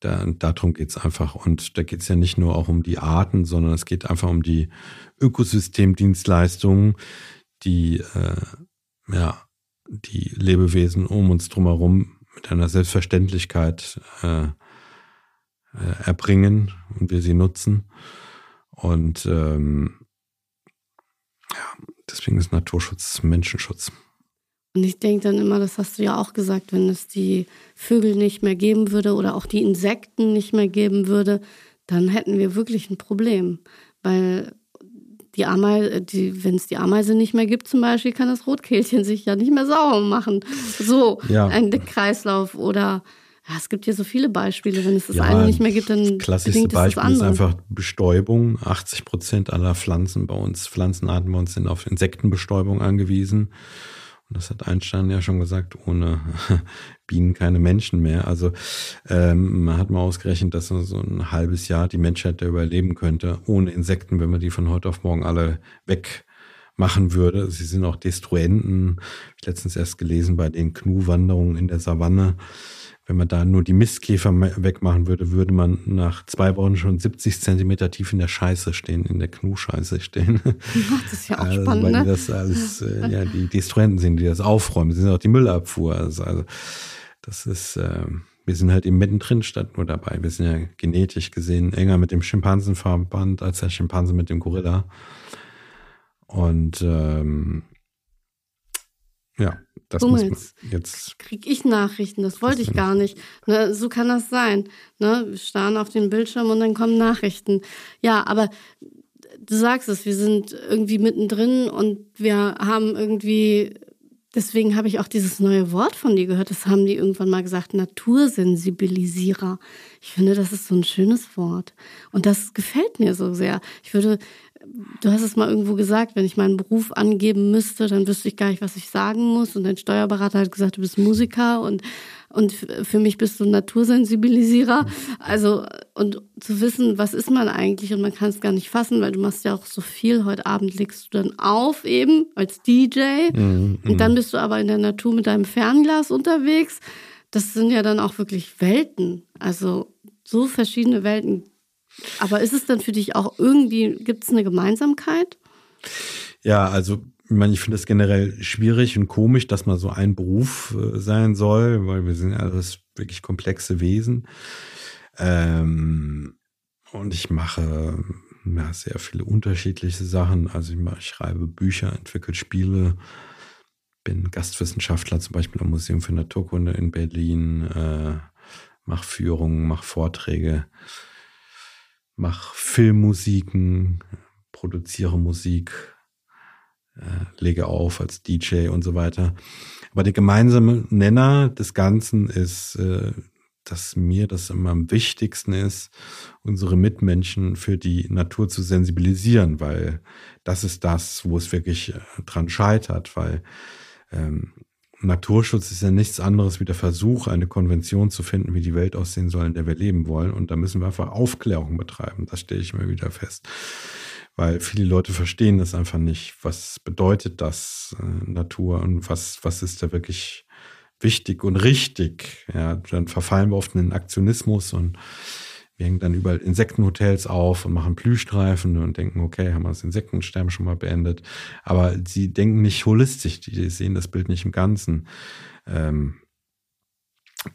B: Da, darum geht's einfach. Und da geht's ja nicht nur auch um die Arten, sondern es geht einfach um die Ökosystemdienstleistungen, die äh, ja, die Lebewesen um uns drumherum mit einer Selbstverständlichkeit äh, äh, erbringen und wir sie nutzen. Und ähm, ja, deswegen ist Naturschutz Menschenschutz.
A: Und ich denke dann immer, das hast du ja auch gesagt, wenn es die Vögel nicht mehr geben würde oder auch die Insekten nicht mehr geben würde, dann hätten wir wirklich ein Problem. Weil die Ameise, die, wenn es die Ameise nicht mehr gibt zum Beispiel, kann das Rotkehlchen sich ja nicht mehr sauer machen. So ja. ein Kreislauf oder ja, es gibt ja so viele Beispiele. Wenn es das ja, eine nicht mehr gibt, dann
B: das klassische Beispiel das ist einfach Bestäubung. 80 Prozent aller Pflanzen bei uns, Pflanzenarten bei uns sind auf Insektenbestäubung angewiesen. Das hat Einstein ja schon gesagt, ohne *laughs* Bienen keine Menschen mehr. Also ähm, man hat mal ausgerechnet, dass so ein halbes Jahr die Menschheit da überleben könnte, ohne Insekten, wenn man die von heute auf morgen alle wegmachen würde. Sie sind auch Destruenten. Ich letztens erst gelesen bei den Knu-Wanderungen in der Savanne wenn man da nur die Mistkäfer wegmachen würde, würde man nach zwei Wochen schon 70 Zentimeter tief in der Scheiße stehen, in der Knuscheiße stehen.
A: das ist ja auch also, spannend, weil
B: ne? das alles, äh, ja, die Destruenten sind, die das aufräumen. Sie sind auch die Müllabfuhr. Also, also das ist, äh, wir sind halt eben mittendrin statt nur dabei. Wir sind ja genetisch gesehen enger mit dem Schimpansenverband als der Schimpanse mit dem Gorilla. Und ähm, ja, das Hummels. muss man jetzt.
A: Krieg ich Nachrichten, das wollte ich gar nicht. Ne, so kann das sein. Ne, wir starren auf den Bildschirm und dann kommen Nachrichten. Ja, aber du sagst es, wir sind irgendwie mittendrin und wir haben irgendwie, deswegen habe ich auch dieses neue Wort von dir gehört, das haben die irgendwann mal gesagt, Natursensibilisierer. Ich finde, das ist so ein schönes Wort. Und das gefällt mir so sehr. Ich würde du hast es mal irgendwo gesagt, wenn ich meinen Beruf angeben müsste, dann wüsste ich gar nicht, was ich sagen muss. Und dein Steuerberater hat gesagt, du bist Musiker und, und für mich bist du ein Natursensibilisierer. Also, und zu wissen, was ist man eigentlich und man kann es gar nicht fassen, weil du machst ja auch so viel. Heute Abend legst du dann auf eben als DJ mhm, und dann bist du aber in der Natur mit deinem Fernglas unterwegs. Das sind ja dann auch wirklich Welten. Also, so verschiedene Welten aber ist es dann für dich auch irgendwie, gibt es eine Gemeinsamkeit?
B: Ja, also ich meine, ich finde es generell schwierig und komisch, dass man so ein Beruf äh, sein soll, weil wir sind ja alles wirklich komplexe Wesen. Ähm, und ich mache ja, sehr viele unterschiedliche Sachen. Also ich, mache, ich schreibe Bücher, entwickle Spiele, bin Gastwissenschaftler zum Beispiel am Museum für Naturkunde in Berlin, äh, mache Führungen, mache Vorträge mache Filmmusiken, produziere Musik, äh, lege auf als DJ und so weiter. Aber der gemeinsame Nenner des Ganzen ist äh, dass mir das immer am wichtigsten ist, unsere Mitmenschen für die Natur zu sensibilisieren, weil das ist das, wo es wirklich äh, dran scheitert, weil ähm, Naturschutz ist ja nichts anderes wie der Versuch, eine Konvention zu finden, wie die Welt aussehen soll, in der wir leben wollen. Und da müssen wir einfach Aufklärung betreiben. Das stelle ich immer wieder fest. Weil viele Leute verstehen das einfach nicht. Was bedeutet das, äh, Natur und was, was ist da wirklich wichtig und richtig? Ja, dann verfallen wir oft in den Aktionismus und wir hängen dann überall Insektenhotels auf und machen Plüschstreifen und denken, okay, haben wir das Insektensterben schon mal beendet. Aber sie denken nicht holistisch, die sehen das Bild nicht im Ganzen. Ähm,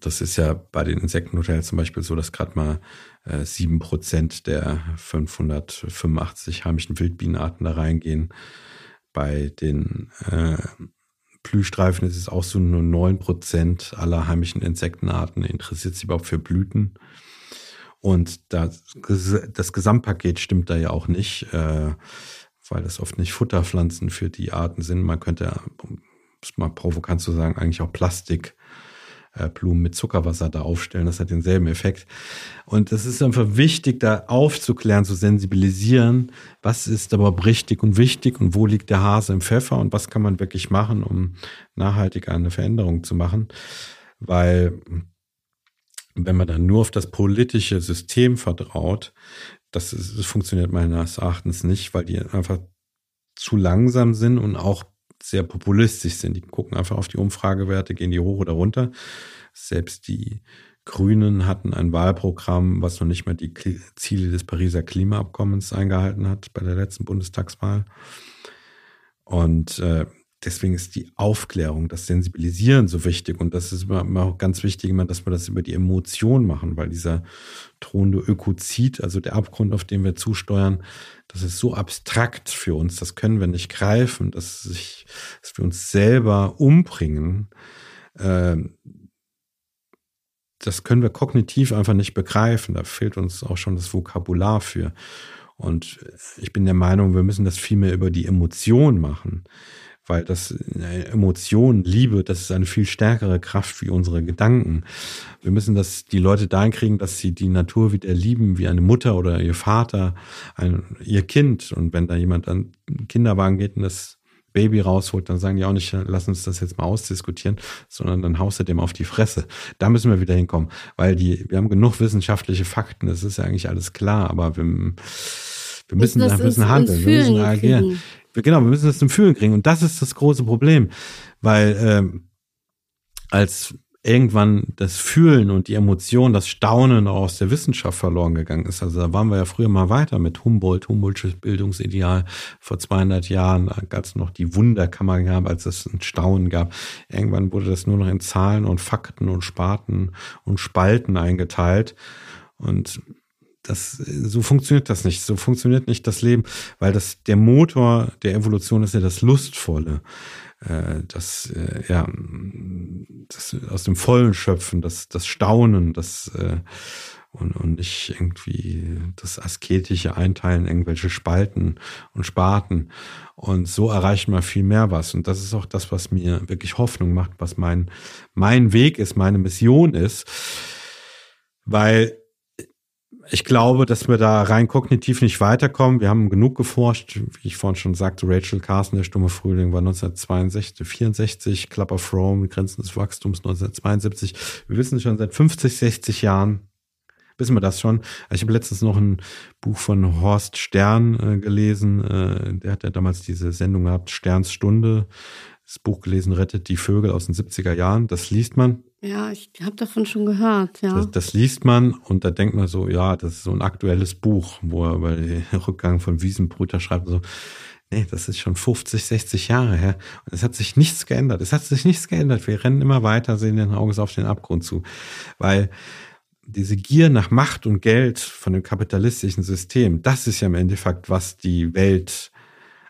B: das ist ja bei den Insektenhotels zum Beispiel so, dass gerade mal äh, sieben äh, Prozent der 585 heimischen Wildbienenarten da reingehen. Bei den äh, Blühstreifen ist es auch so nur neun Prozent aller heimischen Insektenarten interessiert sich überhaupt für Blüten. Und das, das Gesamtpaket stimmt da ja auch nicht, äh, weil das oft nicht Futterpflanzen für die Arten sind. Man könnte, um es mal provokant zu sagen, eigentlich auch Plastikblumen mit Zuckerwasser da aufstellen. Das hat denselben Effekt. Und es ist einfach wichtig, da aufzuklären, zu sensibilisieren, was ist aber richtig und wichtig und wo liegt der Hase im Pfeffer und was kann man wirklich machen, um nachhaltig eine Veränderung zu machen. Weil wenn man dann nur auf das politische System vertraut, das, ist, das funktioniert meines Erachtens nicht, weil die einfach zu langsam sind und auch sehr populistisch sind. Die gucken einfach auf die Umfragewerte, gehen die hoch oder runter. Selbst die Grünen hatten ein Wahlprogramm, was noch nicht mal die Ziele des Pariser Klimaabkommens eingehalten hat bei der letzten Bundestagswahl. Und äh, deswegen ist die Aufklärung, das Sensibilisieren so wichtig. Und das ist immer, auch ganz wichtig, immer, dass wir das über die Emotion machen, weil dieser drohende Ökozid, also der Abgrund, auf den wir zusteuern, das ist so abstrakt für uns, das können wir nicht greifen, dass, sich, dass wir uns selber umbringen. Ähm, das können wir kognitiv einfach nicht begreifen. Da fehlt uns auch schon das Vokabular für. Und ich bin der Meinung, wir müssen das viel mehr über die Emotion machen weil das äh, Emotion, Liebe, das ist eine viel stärkere Kraft wie unsere Gedanken. Wir müssen das die Leute dahin kriegen, dass sie die Natur wieder lieben, wie eine Mutter oder ihr Vater, ein, ihr Kind. Und wenn da jemand an den Kinderwagen geht und das Baby rausholt, dann sagen die auch nicht, lass uns das jetzt mal ausdiskutieren, sondern dann haust du dem auf die Fresse. Da müssen wir wieder hinkommen, weil die, wir haben genug wissenschaftliche Fakten, das ist ja eigentlich alles klar, aber wir, wir müssen, wir müssen handeln, wir müssen agieren genau, wir müssen das zum Fühlen kriegen. Und das ist das große Problem. Weil ähm, als irgendwann das Fühlen und die Emotion, das Staunen aus der Wissenschaft verloren gegangen ist. Also da waren wir ja früher mal weiter mit Humboldt, Humboldtsches Bildungsideal vor 200 Jahren, da gab es noch die Wunderkammer gab, als es ein Staunen gab. Irgendwann wurde das nur noch in Zahlen und Fakten und Sparten und Spalten eingeteilt. Und das, so funktioniert das nicht. So funktioniert nicht das Leben, weil das, der Motor der Evolution ist ja das Lustvolle. Äh, das, äh, ja, das aus dem Vollen schöpfen, das, das Staunen, das, äh, und, und nicht irgendwie das asketische Einteilen, irgendwelche Spalten und Sparten. Und so erreicht man viel mehr was. Und das ist auch das, was mir wirklich Hoffnung macht, was mein, mein Weg ist, meine Mission ist. Weil ich glaube, dass wir da rein kognitiv nicht weiterkommen. Wir haben genug geforscht. Wie ich vorhin schon sagte, Rachel Carson, der stumme Frühling, war 1962, 64, Club of Rome, Grenzen des Wachstums 1972. Wir wissen schon seit 50, 60 Jahren, wissen wir das schon. Ich habe letztens noch ein Buch von Horst Stern äh, gelesen. Äh, der hat ja damals diese Sendung gehabt, Sterns Stunde. Das Buch gelesen, Rettet die Vögel aus den 70er Jahren. Das liest man.
A: Ja, ich habe davon schon gehört, ja.
B: Das, das, liest man und da denkt man so, ja, das ist so ein aktuelles Buch, wo er über den *laughs* Rückgang von Wiesenbrüter schreibt, so, nee, das ist schon 50, 60 Jahre her. Und es hat sich nichts geändert. Es hat sich nichts geändert. Wir rennen immer weiter, sehen den Auges auf den Abgrund zu. Weil diese Gier nach Macht und Geld von dem kapitalistischen System, das ist ja im Endeffekt, was die Welt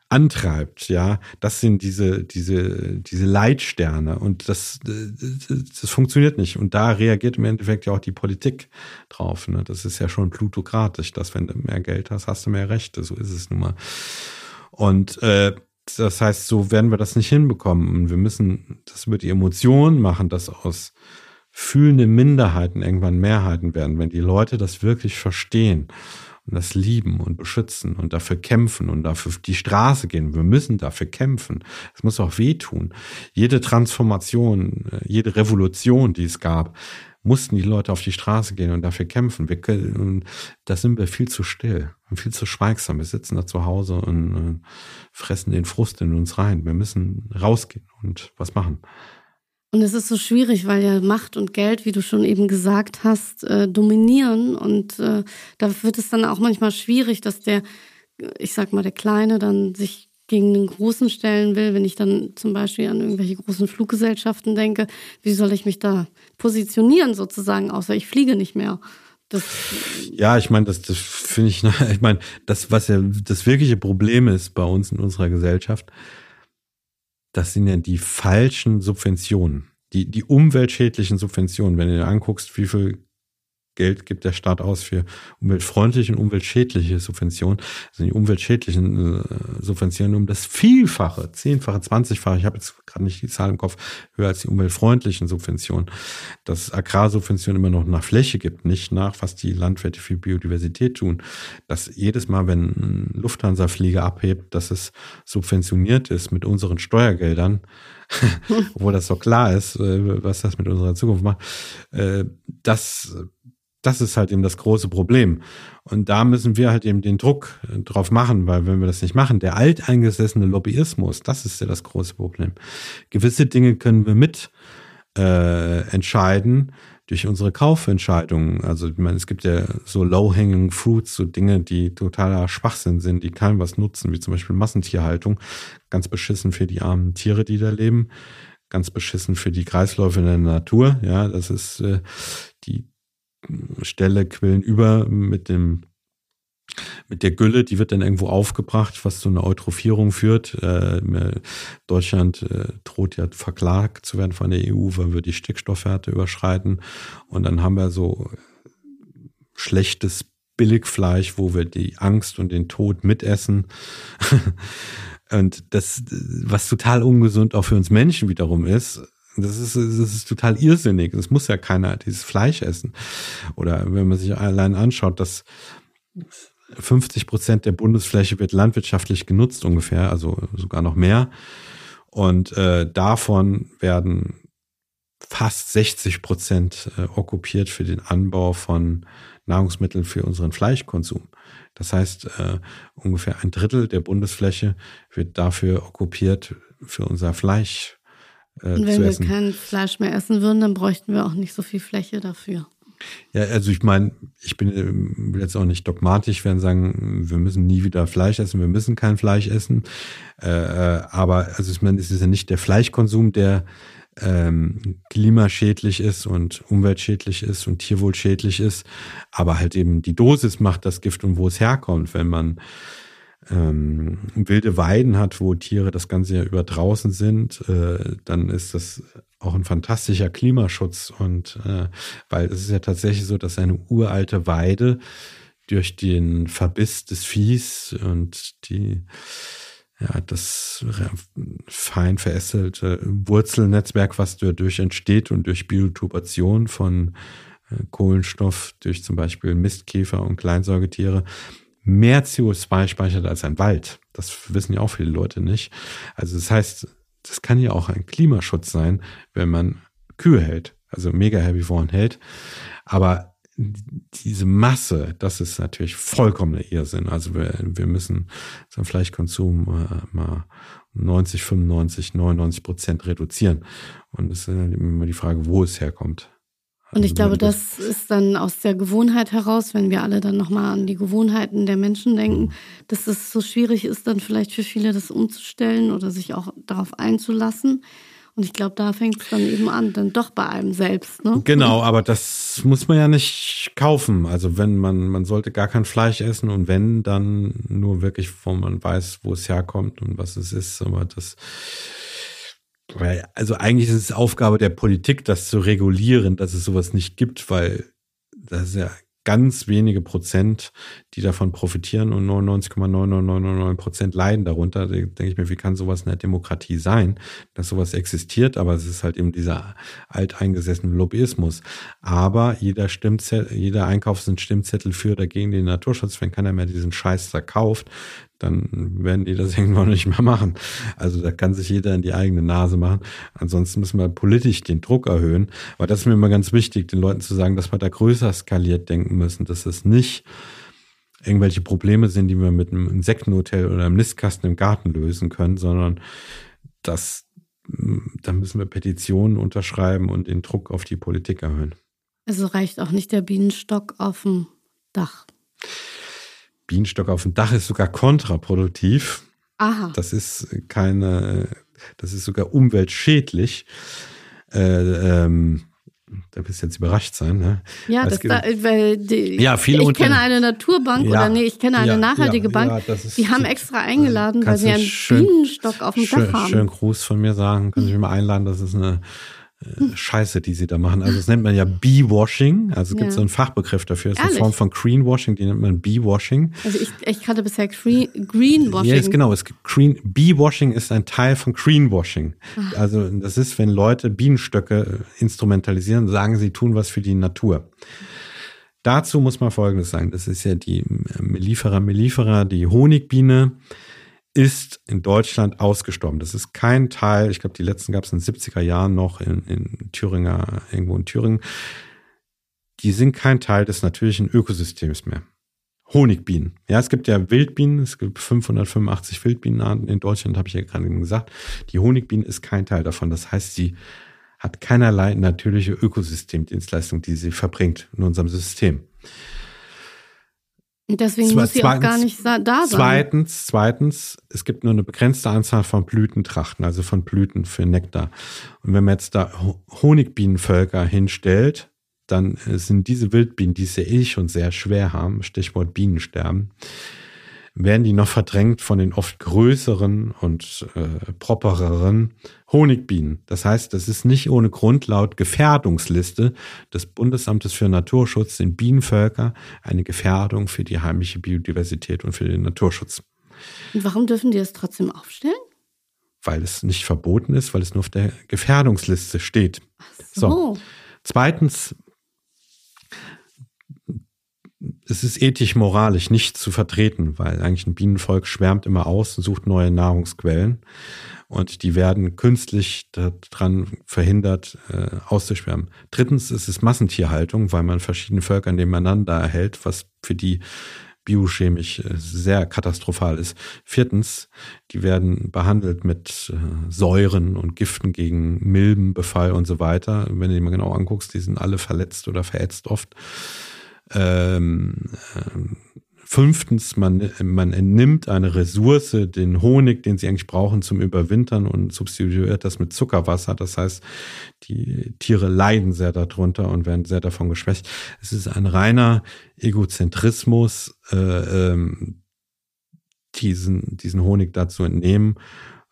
B: antreibt, ja, das sind diese, diese, diese Leitsterne und das, das, das funktioniert nicht. Und da reagiert im Endeffekt ja auch die Politik drauf. Ne? Das ist ja schon plutokratisch, dass wenn du mehr Geld hast, hast du mehr Rechte. So ist es nun mal. Und äh, das heißt, so werden wir das nicht hinbekommen. Und wir müssen das über die Emotionen machen, das aus fühlende Minderheiten irgendwann Mehrheiten werden, wenn die Leute das wirklich verstehen und das lieben und beschützen und dafür kämpfen und dafür die Straße gehen. Wir müssen dafür kämpfen. Es muss auch wehtun. Jede Transformation, äh, jede Revolution, die es gab, mussten die Leute auf die Straße gehen und dafür kämpfen. Wir können, da sind wir viel zu still und viel zu schweigsam. Wir sitzen da zu Hause und äh, fressen den Frust in uns rein. Wir müssen rausgehen und was machen.
A: Und es ist so schwierig, weil ja Macht und Geld, wie du schon eben gesagt hast, äh, dominieren. Und äh, da wird es dann auch manchmal schwierig, dass der, ich sag mal, der Kleine dann sich gegen den Großen stellen will. Wenn ich dann zum Beispiel an irgendwelche großen Fluggesellschaften denke, wie soll ich mich da positionieren sozusagen, außer ich fliege nicht mehr. Das
B: ja, ich meine, das, das finde ich, *laughs* ich meine, das, was ja das wirkliche Problem ist bei uns in unserer Gesellschaft, das sind ja die falschen Subventionen, die, die umweltschädlichen Subventionen. Wenn du dir anguckst, wie viel Geld gibt der Staat aus für umweltfreundliche und umweltschädliche Subventionen. Also die umweltschädlichen äh, Subventionen um das Vielfache, zehnfache, zwanzigfache, ich habe jetzt gerade nicht die Zahl im Kopf, höher als die umweltfreundlichen Subventionen. Dass Agrarsubventionen immer noch nach Fläche gibt, nicht nach, was die Landwirte für Biodiversität tun. Dass jedes Mal, wenn ein Lufthansa-Flieger abhebt, dass es subventioniert ist mit unseren Steuergeldern, *laughs* obwohl das so klar ist, äh, was das mit unserer Zukunft macht, äh, das das ist halt eben das große Problem. Und da müssen wir halt eben den Druck äh, drauf machen, weil wenn wir das nicht machen, der alteingesessene Lobbyismus, das ist ja das große Problem. Gewisse Dinge können wir mit äh, entscheiden durch unsere Kaufentscheidungen. Also ich meine, es gibt ja so low-hanging fruits, so Dinge, die totaler Schwachsinn sind, die keinem was nutzen, wie zum Beispiel Massentierhaltung. Ganz beschissen für die armen Tiere, die da leben. Ganz beschissen für die Kreisläufe in der Natur. Ja, das ist äh, die Stelle quillen über mit dem mit der Gülle, die wird dann irgendwo aufgebracht, was zu einer Eutrophierung führt. Äh, Deutschland äh, droht ja verklagt zu werden von der EU, weil wir die Stickstoffwerte überschreiten. Und dann haben wir so schlechtes Billigfleisch, wo wir die Angst und den Tod mitessen. *laughs* und das, was total ungesund auch für uns Menschen wiederum ist, das ist, das ist total irrsinnig. Es muss ja keiner dieses Fleisch essen. Oder wenn man sich allein anschaut, dass 50 Prozent der Bundesfläche wird landwirtschaftlich genutzt ungefähr, also sogar noch mehr. Und äh, davon werden fast 60 Prozent äh, okkupiert für den Anbau von Nahrungsmitteln für unseren Fleischkonsum. Das heißt, äh, ungefähr ein Drittel der Bundesfläche wird dafür okkupiert für unser Fleisch
A: äh, Und wenn wir kein Fleisch mehr essen würden, dann bräuchten wir auch nicht so viel Fläche dafür.
B: Ja, also ich meine, ich bin äh, jetzt auch nicht dogmatisch werden sagen, wir müssen nie wieder Fleisch essen, wir müssen kein Fleisch essen. Äh, äh, aber also ich meine, es ist ja nicht der Fleischkonsum, der ähm, klimaschädlich ist und umweltschädlich ist und tierwohlschädlich ist, aber halt eben die Dosis macht das Gift und wo es herkommt, wenn man ähm, wilde Weiden hat, wo Tiere das ganze Jahr über draußen sind, äh, dann ist das auch ein fantastischer Klimaschutz. Und äh, weil es ist ja tatsächlich so, dass eine uralte Weide durch den Verbiss des Viehs und die ja, das fein verästelte Wurzelnetzwerk, was dadurch entsteht und durch Biotubation von äh, Kohlenstoff durch zum Beispiel Mistkäfer und Kleinsäugetiere, mehr CO2 speichert als ein Wald. Das wissen ja auch viele Leute nicht. Also das heißt, das kann ja auch ein Klimaschutz sein, wenn man Kühe hält, also mega Herbivoren hält. Aber diese Masse, das ist natürlich vollkommener Irrsinn. Also wir, wir müssen unseren Fleischkonsum äh, mal 90, 95, 99 Prozent reduzieren. Und es ist immer die Frage, wo es herkommt.
A: Und ich glaube, das ist dann aus der Gewohnheit heraus, wenn wir alle dann nochmal an die Gewohnheiten der Menschen denken, dass es so schwierig ist, dann vielleicht für viele das umzustellen oder sich auch darauf einzulassen. Und ich glaube, da fängt es dann eben an, dann doch bei einem selbst. Ne?
B: Genau, aber das muss man ja nicht kaufen. Also wenn man, man sollte gar kein Fleisch essen und wenn, dann nur wirklich, wo man weiß, wo es herkommt und was es ist. Aber das also eigentlich ist es Aufgabe der Politik, das zu regulieren, dass es sowas nicht gibt, weil das ist ja ganz wenige Prozent, die davon profitieren und 99,9999 Prozent leiden darunter. Da denke ich mir, wie kann sowas in der Demokratie sein, dass sowas existiert, aber es ist halt eben dieser alteingesessene Lobbyismus. Aber jeder Stimmzettel, jeder Einkauf ein Stimmzettel für oder gegen den Naturschutz. Wenn keiner mehr diesen Scheiß verkauft, dann werden die das *laughs* irgendwann nicht mehr machen. Also da kann sich jeder in die eigene Nase machen. Ansonsten müssen wir politisch den Druck erhöhen. Aber das ist mir immer ganz wichtig, den Leuten zu sagen, dass wir da größer skaliert denken müssen, dass es nicht irgendwelche Probleme sind, die wir mit einem Insektenhotel oder einem Nistkasten im Garten lösen können, sondern dass da müssen wir Petitionen unterschreiben und den Druck auf die Politik erhöhen.
A: Also reicht auch nicht der Bienenstock auf dem Dach.
B: Bienenstock auf dem Dach ist sogar kontraproduktiv.
A: Aha.
B: Das ist keine, das ist sogar umweltschädlich. Äh, ähm, da wirst du jetzt überrascht sein, ne?
A: Ja, das da, weil die,
B: ja, viele
A: ich kenne eine Naturbank ja, oder nee, ich kenne eine ja, nachhaltige ja, Bank. Die haben extra eingeladen, weil sie einen schön, Bienenstock auf dem
B: schön,
A: Dach haben.
B: Schönen Gruß von mir sagen, können Sie mich mal einladen, das ist eine äh, Scheiße, die sie da machen. Also das nennt man ja Bee-Washing. Also es gibt ja. so einen Fachbegriff dafür. Das ist eine Form von Greenwashing, die nennt man Bee-Washing.
A: Also ich, ich kannte bisher Greenwashing.
B: Ja, yes, genau. Es gibt Green, Bee-Washing ist ein Teil von Greenwashing. Ach. Also das ist, wenn Leute Bienenstöcke instrumentalisieren, sagen sie tun was für die Natur. Dazu muss man Folgendes sagen. Das ist ja die Mellifera mellifera, die Honigbiene ist in Deutschland ausgestorben. Das ist kein Teil, ich glaube, die letzten gab es in den 70er Jahren noch in, in Thüringer, irgendwo in Thüringen. Die sind kein Teil des natürlichen Ökosystems mehr. Honigbienen. Ja, es gibt ja Wildbienen, es gibt 585 Wildbienenarten in Deutschland, habe ich ja gerade gesagt. Die Honigbiene ist kein Teil davon. Das heißt, sie hat keinerlei natürliche Ökosystemdienstleistung, die sie verbringt in unserem System.
A: Deswegen muss sie auch gar nicht da sein.
B: Zweitens, zweitens, es gibt nur eine begrenzte Anzahl von Blütentrachten, also von Blüten für Nektar. Und wenn man jetzt da Honigbienenvölker hinstellt, dann sind diese Wildbienen, die es ja eh schon sehr schwer haben, Stichwort Bienensterben, werden die noch verdrängt von den oft größeren und äh, propereren Honigbienen. Das heißt, das ist nicht ohne Grund laut Gefährdungsliste des Bundesamtes für Naturschutz sind Bienenvölker eine Gefährdung für die heimische Biodiversität und für den Naturschutz.
A: Und warum dürfen die das trotzdem aufstellen?
B: Weil es nicht verboten ist, weil es nur auf der Gefährdungsliste steht.
A: Ach so. so.
B: Zweitens es ist ethisch-moralisch nicht zu vertreten, weil eigentlich ein Bienenvolk schwärmt immer aus und sucht neue Nahrungsquellen. Und die werden künstlich daran verhindert, äh, auszuschwärmen. Drittens ist es Massentierhaltung, weil man verschiedene Völker nebeneinander erhält, was für die biochemisch äh, sehr katastrophal ist. Viertens, die werden behandelt mit äh, Säuren und Giften gegen Milbenbefall und so weiter. Wenn du die mal genau anguckst, die sind alle verletzt oder verätzt oft. Ähm, äh, fünftens, man, man entnimmt eine Ressource, den Honig, den sie eigentlich brauchen zum Überwintern und substituiert das mit Zuckerwasser. Das heißt, die Tiere leiden sehr darunter und werden sehr davon geschwächt. Es ist ein reiner Egozentrismus, äh, ähm, diesen, diesen Honig dazu entnehmen,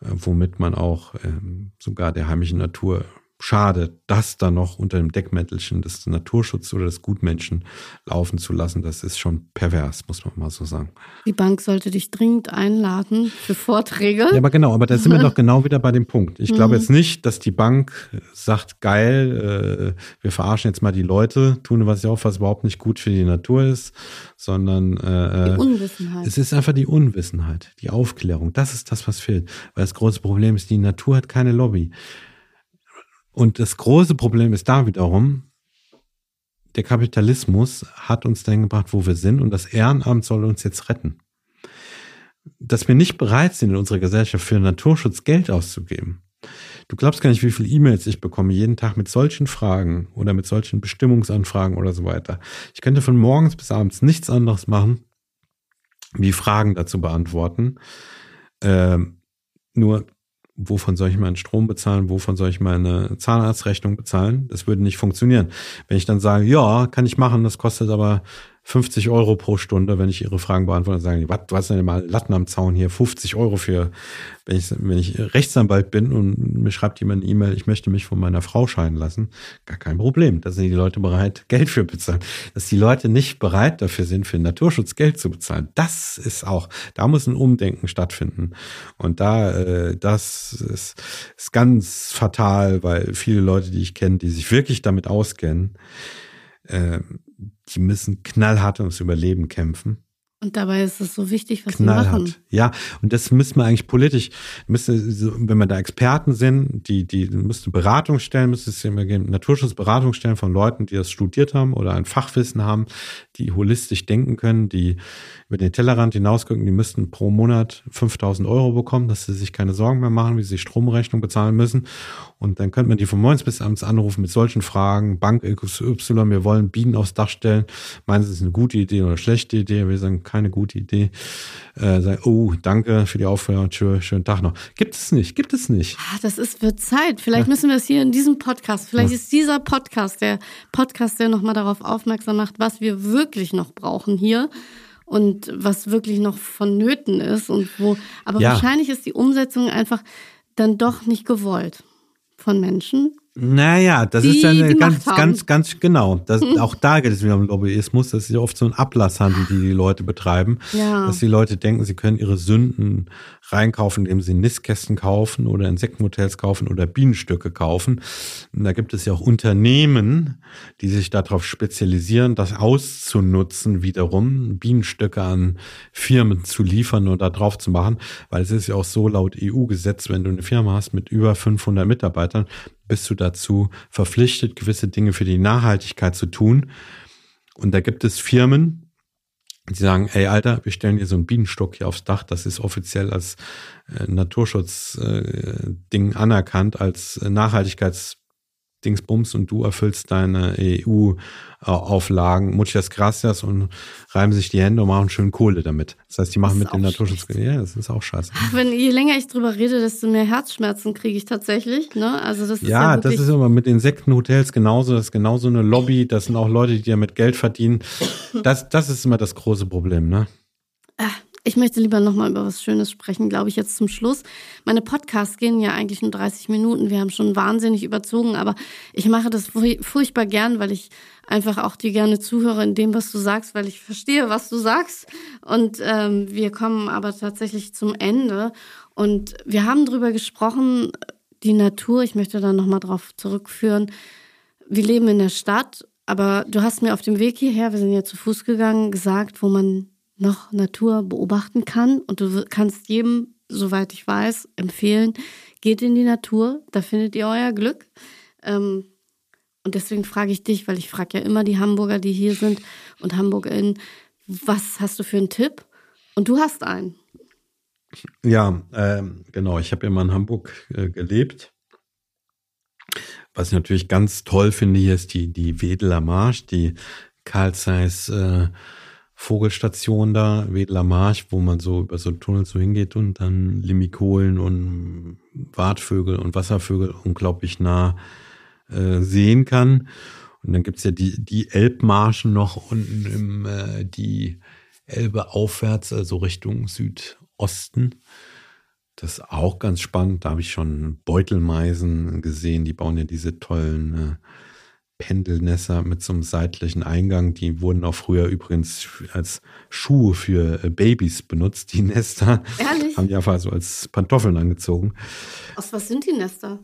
B: äh, womit man auch äh, sogar der heimischen Natur schade, das da noch unter dem Deckmäntelchen des Naturschutzes oder des Gutmenschen laufen zu lassen. Das ist schon pervers, muss man mal so sagen.
A: Die Bank sollte dich dringend einladen für Vorträge.
B: Ja, aber genau, aber da sind wir doch *laughs* genau wieder bei dem Punkt. Ich glaube mhm. jetzt nicht, dass die Bank sagt, geil, äh, wir verarschen jetzt mal die Leute, tun was ja auch, was überhaupt nicht gut für die Natur ist, sondern
A: äh, die Unwissenheit.
B: Es ist einfach die Unwissenheit, die Aufklärung. Das ist das, was fehlt. Weil das große Problem ist, die Natur hat keine Lobby. Und das große Problem ist da wiederum, der Kapitalismus hat uns dahin gebracht, wo wir sind und das Ehrenamt soll uns jetzt retten. Dass wir nicht bereit sind, in unserer Gesellschaft für Naturschutz Geld auszugeben. Du glaubst gar nicht, wie viele E-Mails ich bekomme jeden Tag mit solchen Fragen oder mit solchen Bestimmungsanfragen oder so weiter. Ich könnte von morgens bis abends nichts anderes machen, wie Fragen dazu beantworten. Ähm, nur wovon soll ich meinen Strom bezahlen, wovon soll ich meine Zahnarztrechnung bezahlen? Das würde nicht funktionieren. Wenn ich dann sage, ja, kann ich machen, das kostet aber 50 Euro pro Stunde, wenn ich ihre Fragen beantworte, sagen die, was, du hast denn mal Latten am Zaun hier, 50 Euro für, wenn ich, wenn ich Rechtsanwalt bin und mir schreibt jemand eine E-Mail, ich möchte mich von meiner Frau scheiden lassen, gar kein Problem. Da sind die Leute bereit, Geld für bezahlen. Dass die Leute nicht bereit dafür sind, für Naturschutz Geld zu bezahlen, das ist auch, da muss ein Umdenken stattfinden. Und da, äh, das ist, ist ganz fatal, weil viele Leute, die ich kenne, die sich wirklich damit auskennen, äh, die müssen knallhart ums Überleben kämpfen.
A: Und dabei ist es so wichtig, was Knallhart. wir machen.
B: Ja, und das müssen wir eigentlich politisch, müsste, wenn wir da Experten sind, die, die müsste Beratung stellen, müsste es immer geben, Naturschutzberatung stellen von Leuten, die das studiert haben oder ein Fachwissen haben, die holistisch denken können, die über den Tellerrand hinausgucken, die müssten pro Monat 5000 Euro bekommen, dass sie sich keine Sorgen mehr machen, wie sie Stromrechnung bezahlen müssen. Und dann könnte man die von morgens bis abends anrufen mit solchen Fragen. Bank XY, wir wollen Bienen aufs Dach stellen. Meinen Sie, es ist eine gute Idee oder eine schlechte Idee? Wir sagen, keine gute Idee. Äh, sagen, oh, danke für die Aufklärung, schönen, schönen Tag noch. Gibt es nicht, gibt es nicht.
A: Ah, das ist wird Zeit. Vielleicht ja. müssen wir es hier in diesem Podcast, vielleicht ja. ist dieser Podcast der Podcast, der nochmal darauf aufmerksam macht, was wir wirklich noch brauchen hier und was wirklich noch vonnöten ist und wo. Aber ja. wahrscheinlich ist die Umsetzung einfach dann doch nicht gewollt von Menschen.
B: Naja, das ist ja eine ganz, ganz, ganz genau. Das, *laughs* auch da geht es wieder um Lobbyismus. Das ist ja oft so ein Ablasshandel, die die Leute betreiben. Ja. Dass die Leute denken, sie können ihre Sünden reinkaufen, indem sie Nistkästen kaufen oder Insektenhotels kaufen oder Bienenstöcke kaufen. Und da gibt es ja auch Unternehmen, die sich darauf spezialisieren, das auszunutzen, wiederum Bienenstöcke an Firmen zu liefern und da drauf zu machen. Weil es ist ja auch so laut EU-Gesetz, wenn du eine Firma hast mit über 500 Mitarbeitern, bist du dazu verpflichtet, gewisse Dinge für die Nachhaltigkeit zu tun. Und da gibt es Firmen, die sagen, ey Alter, wir stellen dir so einen Bienenstock hier aufs Dach, das ist offiziell als äh, Naturschutzding äh, anerkannt, als äh, Nachhaltigkeits Dingsbums und du erfüllst deine EU-Auflagen, muchas gracias und reiben sich die Hände und machen schön Kohle damit. Das heißt, die machen mit dem Naturschutz. Ja, das ist auch scheiße.
A: Wenn, je länger ich drüber rede, desto mehr Herzschmerzen kriege ich tatsächlich. Ne? Also das ist ja,
B: ja das ist immer mit Insektenhotels genauso. Das ist genauso eine Lobby. Das sind auch Leute, die damit Geld verdienen. Das, das ist immer das große Problem. Ne?
A: Ach. Ich möchte lieber nochmal über was Schönes sprechen, glaube ich, jetzt zum Schluss. Meine Podcasts gehen ja eigentlich nur 30 Minuten. Wir haben schon wahnsinnig überzogen, aber ich mache das furchtbar gern, weil ich einfach auch dir gerne zuhöre in dem, was du sagst, weil ich verstehe, was du sagst. Und ähm, wir kommen aber tatsächlich zum Ende. Und wir haben darüber gesprochen, die Natur, ich möchte da nochmal drauf zurückführen. Wir leben in der Stadt, aber du hast mir auf dem Weg hierher, wir sind ja zu Fuß gegangen, gesagt, wo man noch Natur beobachten kann. Und du kannst jedem, soweit ich weiß, empfehlen, geht in die Natur, da findet ihr euer Glück. Ähm, und deswegen frage ich dich, weil ich frage ja immer die Hamburger, die hier sind und HamburgerInnen, was hast du für einen Tipp? Und du hast einen.
B: Ja, ähm, genau. Ich habe ja mal in Hamburg äh, gelebt. Was ich natürlich ganz toll finde, hier ist die, die Wedeler Marsch, die Karl Zeiss äh, Vogelstation da, Wedler Marsch, wo man so über so einen Tunnel so hingeht und dann Limikolen und Wartvögel und Wasservögel unglaublich nah äh, sehen kann. Und dann gibt's ja die, die Elbmarschen noch unten im, äh, die Elbe aufwärts, also Richtung Südosten. Das ist auch ganz spannend. Da habe ich schon Beutelmeisen gesehen. Die bauen ja diese tollen äh, Pendelnässer mit so einem seitlichen Eingang. Die wurden auch früher übrigens als Schuhe für äh, Babys benutzt, die Nester. Ehrlich? Haben die einfach so als Pantoffeln angezogen.
A: Aus was sind die Nester?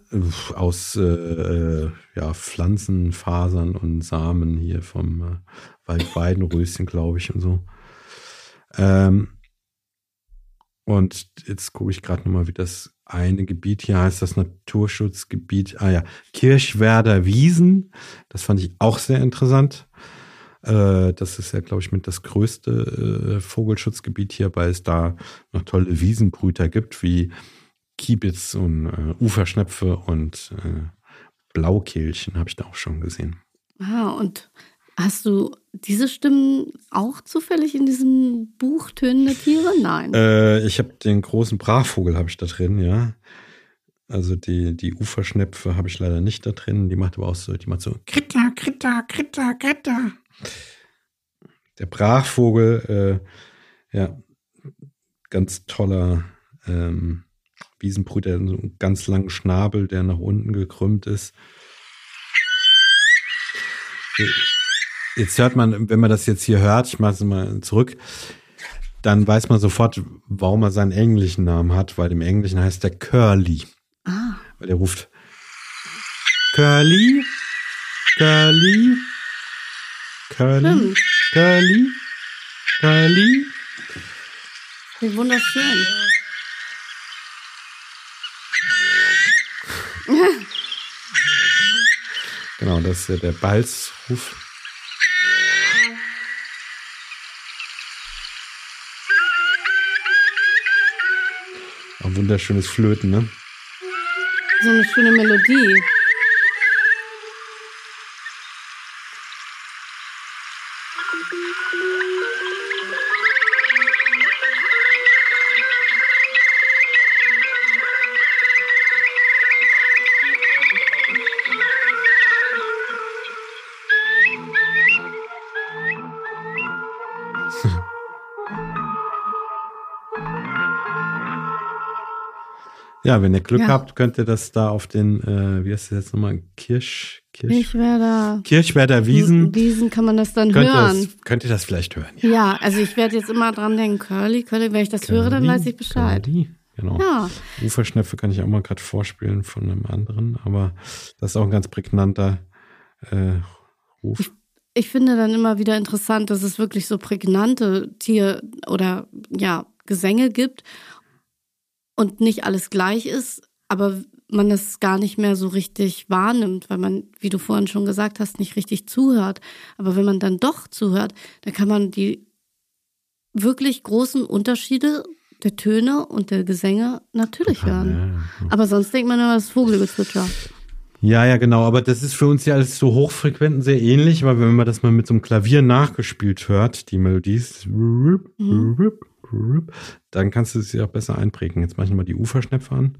B: Aus äh, äh, ja, Pflanzenfasern und Samen hier vom äh, Waldweidenröschen, glaube ich, und so. Ähm, und jetzt gucke ich gerade nochmal, wie das eine Gebiet hier heißt, das Naturschutzgebiet, ah ja, Kirchwerder Wiesen. Das fand ich auch sehr interessant. Äh, das ist ja, glaube ich, mit das größte äh, Vogelschutzgebiet hier, weil es da noch tolle Wiesenbrüter gibt, wie Kiebitz und äh, Uferschnepfe und Blaukehlchen, habe ich da auch schon gesehen.
A: Ah, und Hast du diese Stimmen auch zufällig in diesem Buch Tönen der Tiere? Nein.
B: Äh, ich habe den großen Brachvogel habe ich da drin, ja. Also die, die Uferschnepfe habe ich leider nicht da drin. Die macht aber auch so, die macht so Kritter, Kritter, Kritter, Kritter. der Brachvogel, äh, ja, ganz toller ähm, Wiesenbrüter, so einen ganz langen Schnabel, der nach unten gekrümmt ist. Jetzt hört man, wenn man das jetzt hier hört, ich mache es mal zurück, dann weiß man sofort, warum er seinen englischen Namen hat, weil im Englischen heißt er Curly. Ah. Weil er ruft Curly, Curly, Curly, Curly, Curly.
A: Wie wunderschön.
B: genau, das ist der Balzruf. Wunderschönes Flöten, ne?
A: So eine schöne Melodie.
B: Ja, wenn ihr Glück ja. habt, könnt ihr das da auf den, äh, wie heißt das jetzt nochmal, Kirsch,
A: Kirsch, Kirchwerder.
B: Kirchwerder Wiesen.
A: Wiesen kann man das dann könnt hören.
B: Das, könnt ihr das vielleicht hören?
A: Ja, ja also ich werde jetzt immer dran denken, Curly, Curly, wenn ich das Curly, höre, dann weiß ich Bescheid. Curly.
B: Genau. Ja. Uferschnepfe kann ich auch mal gerade vorspielen von einem anderen, aber das ist auch ein ganz prägnanter äh, Ruf.
A: Ich, ich finde dann immer wieder interessant, dass es wirklich so prägnante Tier- oder ja, Gesänge gibt und nicht alles gleich ist, aber man es gar nicht mehr so richtig wahrnimmt, weil man, wie du vorhin schon gesagt hast, nicht richtig zuhört. Aber wenn man dann doch zuhört, dann kann man die wirklich großen Unterschiede der Töne und der Gesänge natürlich hören. Aber sonst denkt man immer, das Vogelgezwitscher.
B: Ja, ja, genau. Aber das ist für uns ja alles so hochfrequent und sehr ähnlich, weil wenn man das mal mit so einem Klavier nachgespielt hört, die Melodies, mhm dann kannst du sie auch besser einprägen. Jetzt mache ich mal die Uferschnäpfe an.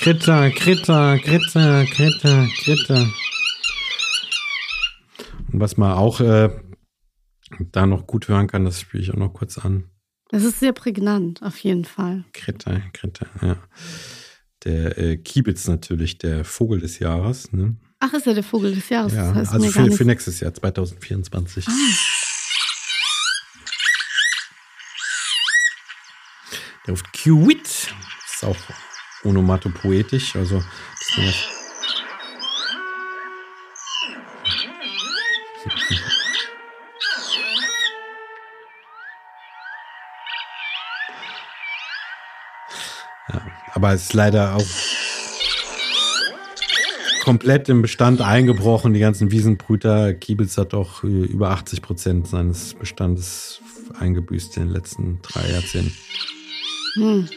B: Kritter, Kritter, Kritter, Kritter, Kritter. Und was man auch äh, da noch gut hören kann, das spiele ich auch noch kurz an.
A: Das ist sehr prägnant, auf jeden Fall.
B: Kritter, Kritter, ja. Der äh, Kiebitz natürlich, der Vogel des Jahres. Ne?
A: Ach, ist er der Vogel des Jahres?
B: Ja, also für, für nächstes Jahr, 2024. Ah. Der ruft Quit. Ist auch onomatopoetisch. Also, das *laughs* ja, aber es ist leider auch komplett im Bestand eingebrochen. Die ganzen Wiesenbrüter. Kiebitz hat doch über 80 Prozent seines Bestandes eingebüßt in den letzten drei Jahrzehnten.
A: Hm.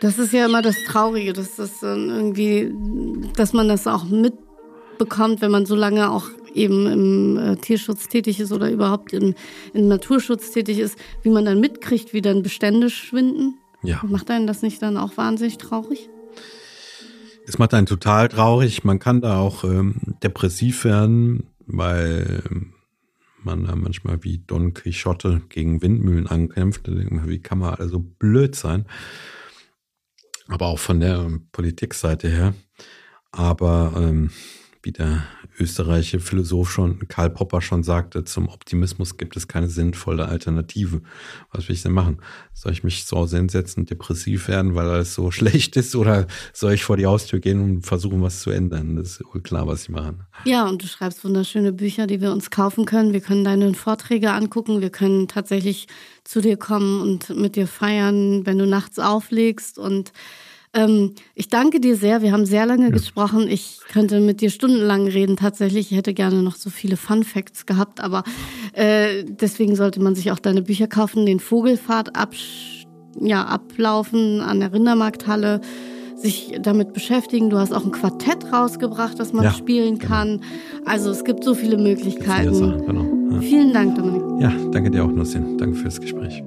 A: Das ist ja immer das Traurige, dass das irgendwie, dass man das auch mitbekommt, wenn man so lange auch eben im äh, Tierschutz tätig ist oder überhaupt im, im Naturschutz tätig ist, wie man dann mitkriegt, wie dann Bestände schwinden. Ja. Macht einen das nicht dann auch wahnsinnig traurig?
B: Es macht einen total traurig. Man kann da auch ähm, depressiv werden, weil man da manchmal wie Don Quixote gegen Windmühlen ankämpft. Wie kann man also blöd sein? Aber auch von der Politikseite her. Aber ähm, wie der österreichische Philosoph schon, Karl Popper schon sagte, zum Optimismus gibt es keine sinnvolle Alternative. Was will ich denn machen? Soll ich mich so hinsetzen, depressiv werden, weil alles so *laughs* schlecht ist? Oder soll ich vor die Haustür gehen und versuchen, was zu ändern? Das ist wohl klar, was ich mache.
A: Ja, und du schreibst wunderschöne Bücher, die wir uns kaufen können. Wir können deine Vorträge angucken. Wir können tatsächlich zu dir kommen und mit dir feiern, wenn du nachts auflegst und ähm, ich danke dir sehr. Wir haben sehr lange ja. gesprochen. Ich könnte mit dir stundenlang reden. Tatsächlich, ich hätte gerne noch so viele Fun Facts gehabt, aber äh, deswegen sollte man sich auch deine Bücher kaufen. Den Vogelfahrt ja, ablaufen an der Rindermarkthalle sich damit beschäftigen. Du hast auch ein Quartett rausgebracht, das man ja, spielen genau. kann. Also es gibt so viele Möglichkeiten. Sachen, genau. ja. Vielen Dank, Dominik.
B: Ja, danke dir auch, Nussin. Danke fürs Gespräch.